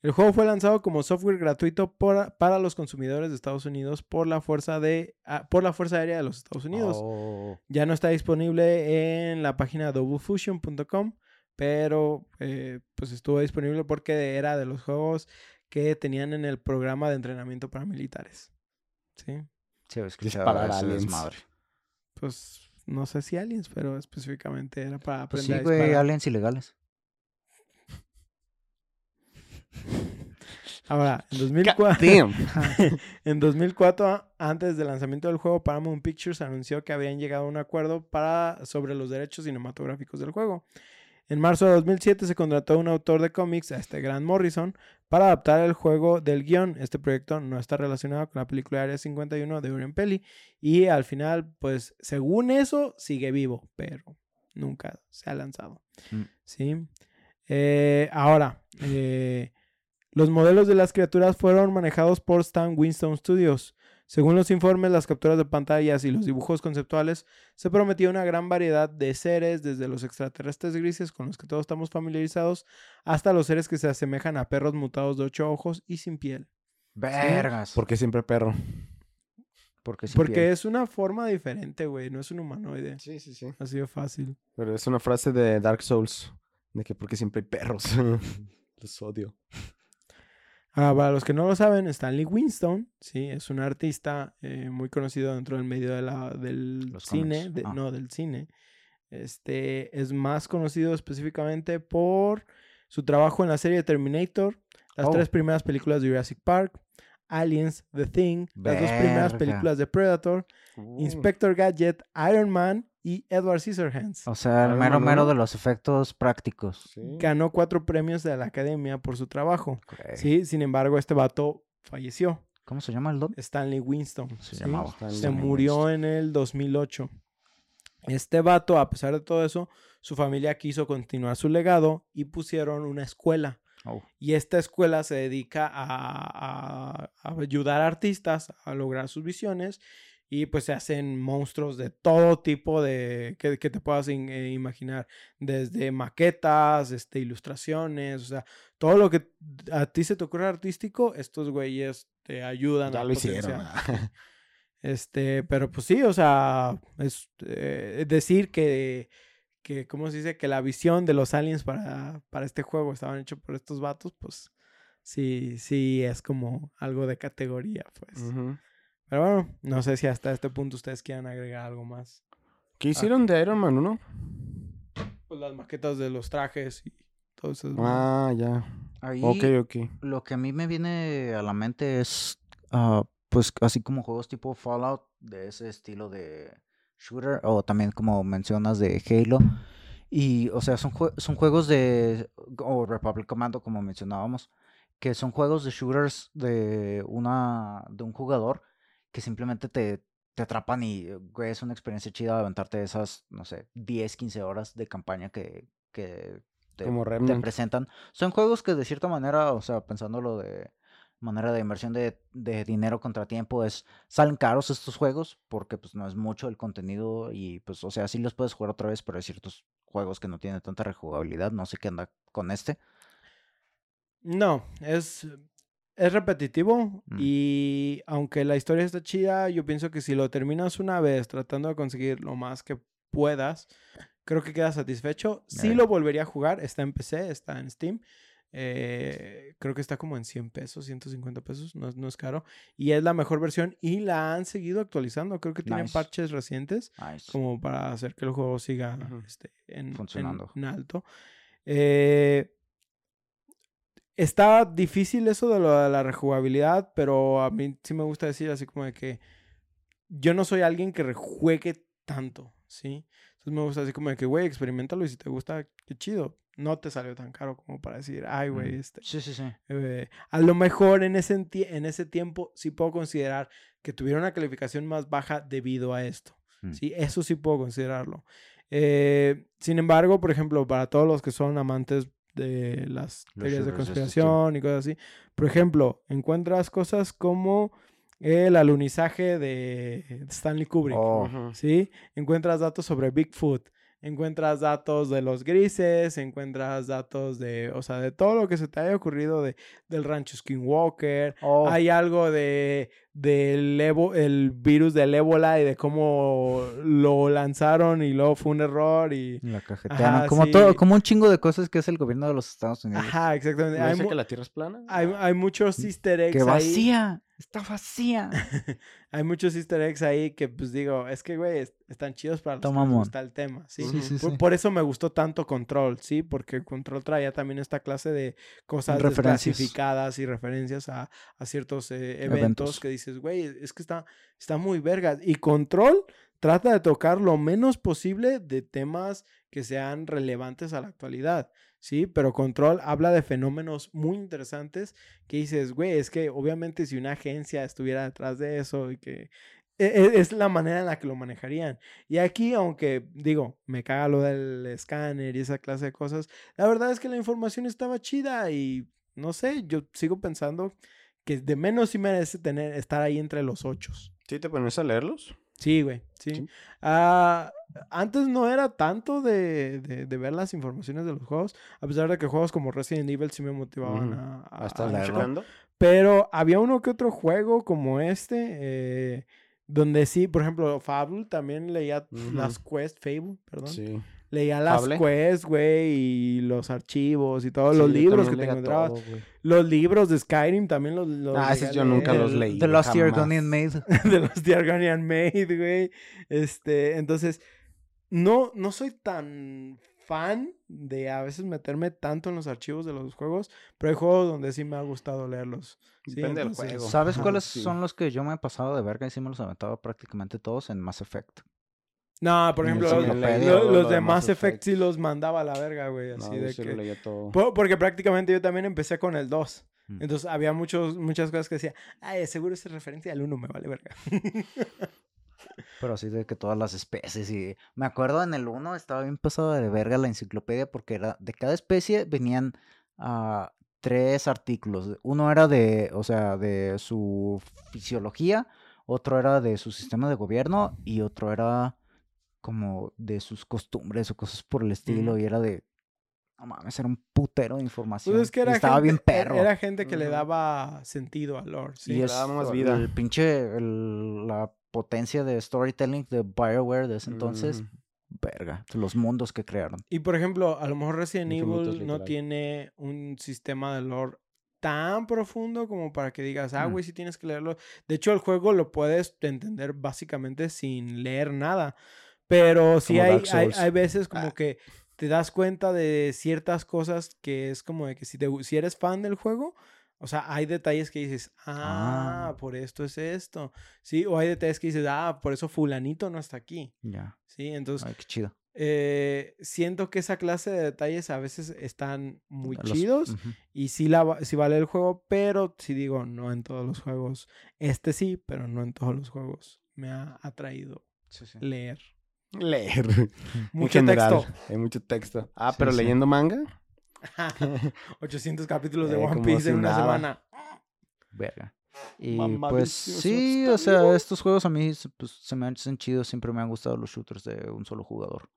El juego fue lanzado como software gratuito por- para los consumidores de Estados Unidos por la Fuerza de ah, por la Fuerza Aérea de los Estados Unidos. Oh. Ya no está disponible en la página doublefusion.com, pero eh, pues estuvo disponible porque era de los juegos que tenían en el programa de entrenamiento para militares. ¿Sí? Sí, ese aliens. desmadre. Pues no sé si aliens, pero específicamente era para Pues aprender sí, a güey, aliens ilegales. Ahora, en 2004, Damn. en 2004, antes del lanzamiento del juego, Paramount Pictures anunció que habrían llegado a un acuerdo para, sobre los derechos cinematográficos del juego. En marzo de 2007 se contrató a un autor de cómics, a este Grant Morrison, para adaptar el juego del guion. Este proyecto no está relacionado con la película Área 51 de Urian Pelly. Y al final, pues, según eso, sigue vivo, pero nunca se ha lanzado. Mm. ¿Sí? Eh, ahora, eh, los modelos de las criaturas fueron manejados por Stan Winston Studios. Según los informes, las capturas de pantallas y los dibujos conceptuales, se prometía una gran variedad de seres, desde los extraterrestres grises con los que todos estamos familiarizados, hasta los seres que se asemejan a perros mutados de ocho ojos y sin piel. Vergas. Porque siempre perro. Porque, sin Porque piel. es una forma diferente, güey, no es un humanoide. Sí, sí, sí. Así de fácil. Pero es una frase de Dark Souls. De que porque siempre hay perros. Los odio. Ahora, para los que no lo saben, Stanley Winston, sí, es un artista eh, muy conocido dentro del medio de la, del Los cine, de- Ah. no, del cine. Este es más conocido específicamente por su trabajo en la serie Terminator, las Oh. tres primeras películas de Jurassic Park, Aliens, The Thing, las dos primeras películas de Predator, Uh. Inspector Gadget, Iron Man y Edward Scissorhands. O sea, el mero mero de los efectos prácticos. Sí. Ganó cuatro premios de la Academia por su trabajo. Sí, sin embargo, este vato falleció. ¿Cómo se llama el don? Stanley Winston. Se ¿sí? llamaba. Stanley Se Winston. murió en el 2008. Este vato, a pesar de todo eso, su familia quiso continuar su legado y pusieron una escuela. Oh. Y esta escuela se dedica a, a- a ayudar a artistas a lograr sus visiones. Y pues se hacen monstruos de todo tipo de que, que te puedas in- eh, imaginar. Desde maquetas, este, ilustraciones, o sea, todo lo que a ti se te ocurre artístico, estos güeyes te ayudan Ya a lo hicieron. Este, pero pues sí, o sea, es eh, decir que, que, ¿cómo se dice? Que la visión de los aliens para, para este juego estaban hechos por estos vatos, pues sí, sí es como algo de categoría, pues. Pero bueno, no sé si hasta este punto ustedes quieran agregar algo más. ¿Qué hicieron de Iron Man 1? Pues las maquetas de los trajes y todo eso. Ah, ya. Ahí Ok, ok. lo que a mí me viene a la mente es, ah, pues, así como juegos tipo Fallout, de ese estilo de shooter, o también como mencionas de Halo. Y, o sea, son, jue- son juegos de, o Republic Commando, como mencionábamos, que son juegos de shooters de una, de un jugador que simplemente te, te atrapan y, eh, güey, es una experiencia chida aventarte esas, no sé, 10, 15 horas de campaña que, que te, Como te Remnant. presentan. Son juegos que de cierta manera, o sea, pensándolo de manera de inversión de, de dinero contra tiempo, es salen caros estos juegos porque pues no es mucho el contenido y pues, o sea, sí los puedes jugar otra vez, pero hay ciertos juegos que no tienen tanta rejugabilidad. No sé qué anda con este. No, es, es repetitivo Mm. y aunque la historia está chida, yo pienso que si lo terminas una vez tratando de conseguir lo más que puedas, creo que quedas satisfecho. Sí lo volvería a jugar, está en PC, está en Steam. eh, creo que está como en 100 pesos, 150 pesos, no, es- no es caro. Y es la mejor versión y la han seguido actualizando. Creo que tienen parches recientes Nice. como para hacer que el juego siga este, en, en- Funcionando. en alto. Eh, está difícil eso de, lo de la rejugabilidad, pero a mí sí me gusta decir así como de que yo no soy alguien que rejuegue tanto, ¿sí? Entonces me gusta así como de que, güey, experimentalo y si te gusta, qué chido. No te salió tan caro como para decir, ay, güey, Mm. este, Sí, sí, sí. eh, a lo mejor en ese, en ese tiempo sí puedo considerar que tuviera una calificación más baja debido a esto. Mm. Sí, eso sí puedo considerarlo. Eh, sin embargo, por ejemplo, para todos los que son amantes de las Los teorías de conspiración y cosas así, por ejemplo, encuentras cosas como el alunizaje de Stanley Kubrick. Oh. ¿sí? Encuentras datos sobre Bigfoot, encuentras datos de los grises, encuentras datos de, o sea, de todo lo que se te haya ocurrido de, del rancho Skinwalker. oh, Hay algo de del el virus del ébola y de cómo lo lanzaron y luego fue un error y la cajetearon. Ajá, como, sí. todo, como un chingo de cosas que es el gobierno de los Estados Unidos. ajá, exactamente. ¿No Hay, que la Tierra es plana? hay, hay muchos easter eggs Que ahí. Está vacía. hay muchos easter eggs ahí que pues digo, es que güey, es- están chidos para los Está que les gusta el tema, ¿sí? Sí, sí, Por, sí. por eso me gustó tanto Control, ¿sí? Porque Control traía también esta clase de cosas Referencias. desclasificadas y referencias a, a ciertos eh, eventos, Eventos. que dices, güey, es que está, está muy vergas. Y Control trata de tocar lo menos posible de temas que sean relevantes a la actualidad, ¿sí? Pero Control habla de fenómenos muy interesantes que dices, güey, es que obviamente si una agencia estuviera detrás de eso y que e- e- es la manera en la que lo manejarían. Y aquí, aunque digo, me caga lo del escáner y esa clase de cosas, la verdad es que la información estaba chida y no sé, yo sigo pensando que de menos sí merece tener, estar ahí entre los ochos. ¿Sí te pones a leerlos? Sí, güey, sí. Sí. Ah, antes no era tanto de, de- de ver las informaciones de los juegos, a pesar de que juegos como Resident Evil sí me motivaban a, a- ¿A estar a leerlo. checando? pero había uno que otro juego como este, eh, donde sí, por ejemplo, Fable también leía las quests, Fable, perdón. Sí. Leía las Fable. quests, güey, y los archivos y todos Sí, los libros que te encontrabas. todo. Los libros de Skyrim también los, los Ah, esos yo nunca los leí. The Lost. Argonian Maid. The Argonian Maid, güey. Este, entonces, no, no soy tan fan de a veces meterme tanto en los archivos de los juegos, pero hay juegos donde sí me ha gustado leerlos. Sí, Depende del juego. ¿Sabes Ajá, cuáles sí. son los que yo me he pasado de verga y sí me los aventaba prácticamente todos en Mass Effect? No, por ejemplo, los, los- los lo de Mass Effect sí los mandaba a la verga, güey. Así No, de sí que... leía todo. Porque prácticamente yo también empecé con el 2. Mm. Entonces había muchos, muchas cosas que decía, ay, seguro es referencia al 1, me vale verga. Pero así de que todas las especies y... Me acuerdo en el 1 estaba bien pasado de verga la enciclopedia porque era de cada especie venían ah, tres artículos. Uno era de, o sea, de su fisiología, otro era de su sistema de gobierno y otro era como de sus costumbres o cosas por el estilo Ujú. y era de... No mames, era un putero de información. Pues es que era estaba gente, bien e- perro. Era gente que le Ujú. daba sentido al lore, sí. y le es daba más vida. el pinche, el- la potencia de storytelling de Bioware de ese entonces, Ujú. verga, los mundos que crearon. Y por ejemplo, a lo mejor Resident Infinitos, Evil no tiene un sistema de lore tan profundo como para que digas, ah, Mm. güey, sí tienes que leerlo. De hecho, el juego lo puedes entender básicamente sin leer nada. Pero sí hay, hay, hay veces como Ah. que te das cuenta de ciertas cosas que es como de que si, te, si eres fan del juego, o sea, hay detalles que dices, ah, Ah. por esto es esto. Sí, o hay detalles que dices, ah, por eso fulanito no está aquí. Ya, Sí, entonces ay, qué chido. eh, siento que esa clase de detalles a veces están muy Los- chidos y sí, la, sí vale el juego, pero sí digo, no en todos los juegos. Este sí, pero no en todos los juegos. Me ha atraído leer. Leer. En Mucho general, texto. Hay mucho texto. Ah, Sí, pero sí. leyendo manga. 800 capítulos de Eh, One Piece si en una semana. Verga. Y pues sí, o sea, estos juegos a mí se- pues, se me hacen chidos. Siempre me han gustado los shooters de un solo jugador.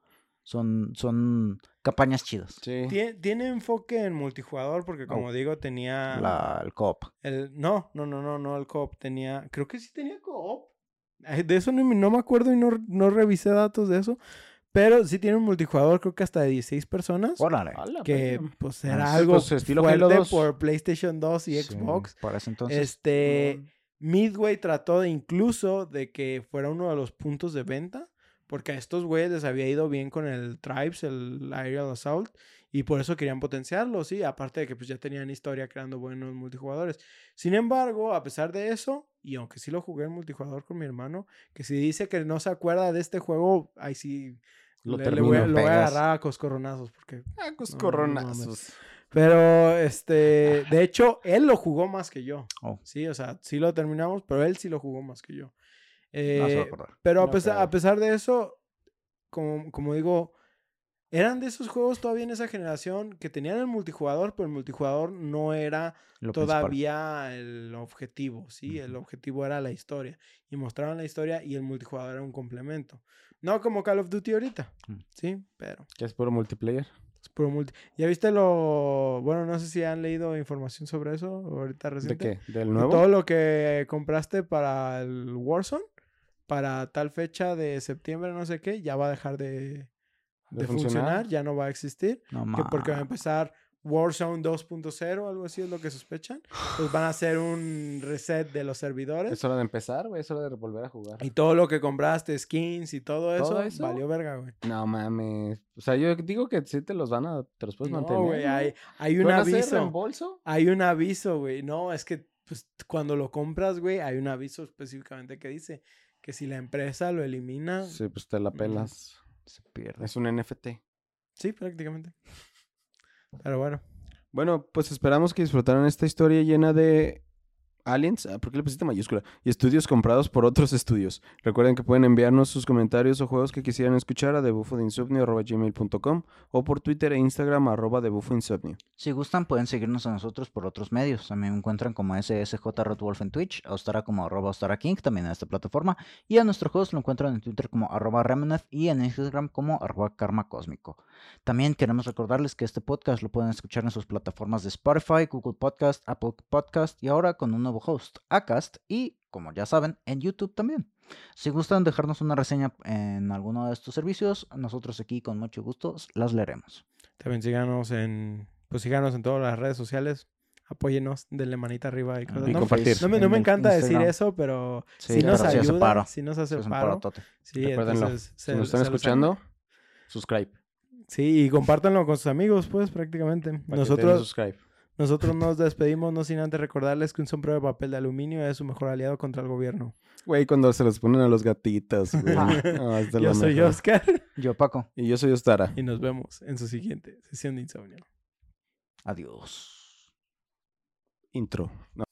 Son, son campañas chidas. Sí. Tie- Tiene enfoque en multijugador porque, como Oh. digo, tenía... La, el co-op. El, no, no, no, no, no, el co-op tenía... Creo que sí tenía co-op. De eso no, me- no me acuerdo y no, no revisé datos de eso. Pero sí tiene un multijugador, creo que hasta de 16 personas. Órale. Que pues era sí, algo pues, estilo fuerte Halo 2. por PlayStation 2 y Sí, Xbox. para ese entonces. Este, Midway trató de incluso de que fuera uno de los puntos de venta, porque a estos güeyes les había ido bien con el Tribes, el Aerial Assault, y por eso querían potenciarlo, sí, aparte de que pues ya tenían historia creando buenos multijugadores. Sin embargo, a pesar de eso, y aunque sí lo jugué en multijugador con mi hermano, que si dice que no se acuerda de este juego, ahí sí Lo le, le voy, a- lo voy a agarrar a coscorronazos, porque Ah, pues No, no corronazos. pero, este, de hecho, él lo jugó más que yo. Oh. Sí, o sea, sí lo terminamos, pero él sí lo jugó más que yo. No se va a Eh, pero a, No pesar, creo. a pesar de eso, como, como digo, eran de esos juegos todavía en esa generación que tenían el multijugador, pero el multijugador no era Lo principal. todavía el objetivo, ¿sí? El objetivo era la historia. Y mostraban la historia y el multijugador era un complemento. No como Call of Duty ahorita, Mm. ¿sí? Pero... Que es puro multiplayer. Es puro multi. ¿Ya viste lo...? Bueno, no sé si han leído información sobre eso ahorita ¿De reciente. qué? ¿Del De nuevo? Todo lo que compraste para el Warzone, para tal fecha de septiembre, no sé qué, ya va a dejar de, de funcionar? ya no va a existir. No Que porque va a empezar Warzone 2.0, algo así es lo que sospechan. Pues van a hacer un reset de los servidores. Es hora de empezar, güey. Es hora de volver a jugar. Y todo lo que compraste, skins y todo eso, ¿Todo eso? valió verga, güey. No mames. O sea, yo digo que sí te los van a... Te los puedes mantener. No, güey, hay, hay un ¿Van a hacer aviso. reembolso? Hay un aviso, güey. No, es que pues, cuando lo compras, güey, hay un aviso específicamente que dice que si la empresa lo elimina, sí, Sí, pues te la pelas. Se pierde. Es un NFT. prácticamente. Pero bueno, Bueno, pues esperamos que disfrutaran esta historia llena de aliens. Ah, ¿Por qué le pusiste mayúscula? Y estudios comprados por otros estudios. Recuerden que pueden enviarnos sus comentarios o juegos que quisieran escuchar a debufodeinsomnio.gmail.com o por Twitter e Instagram arroba debufoinsomnio. Si gustan, pueden seguirnos a nosotros por otros medios. Mí me encuentran como SSJ Redwolf en Twitch, a Ostara como arroba Ostara King, también en esta plataforma. Y a nuestro host lo encuentran en Twitter como arroba Remenef y en Instagram como arroba Karma Cósmico. También queremos recordarles que este podcast lo pueden escuchar en sus plataformas de Spotify, Google Podcast, Apple Podcast y ahora con un host, Acast, y como ya saben, en YouTube también. Si gustan dejarnos una reseña en alguno de estos servicios, nosotros aquí con mucho gusto las leeremos. también síganos en, pues síganos en todas las redes sociales. Apóyenos, denle manita arriba y cosas. Y no, compartir. no me, no me encanta decir eso, pero Sí, si nos ayuda, paro. si nos hace paro. Sí, Recuérdenlo. entonces, Si nos están escuchando, subscribe. Sí, y compártanlo con sus amigos, pues, prácticamente. para Nosotros. Nosotros nos despedimos, no sin antes recordarles que un sombrero de papel de aluminio es su mejor aliado contra el gobierno. Güey, cuando se los ponen a los gatitos, güey. Lo Yo soy mejor. Oscar Yo, Paco. Y yo soy Ostara. y nos vemos en su siguiente sesión de insomnio. Adiós. Intro. No.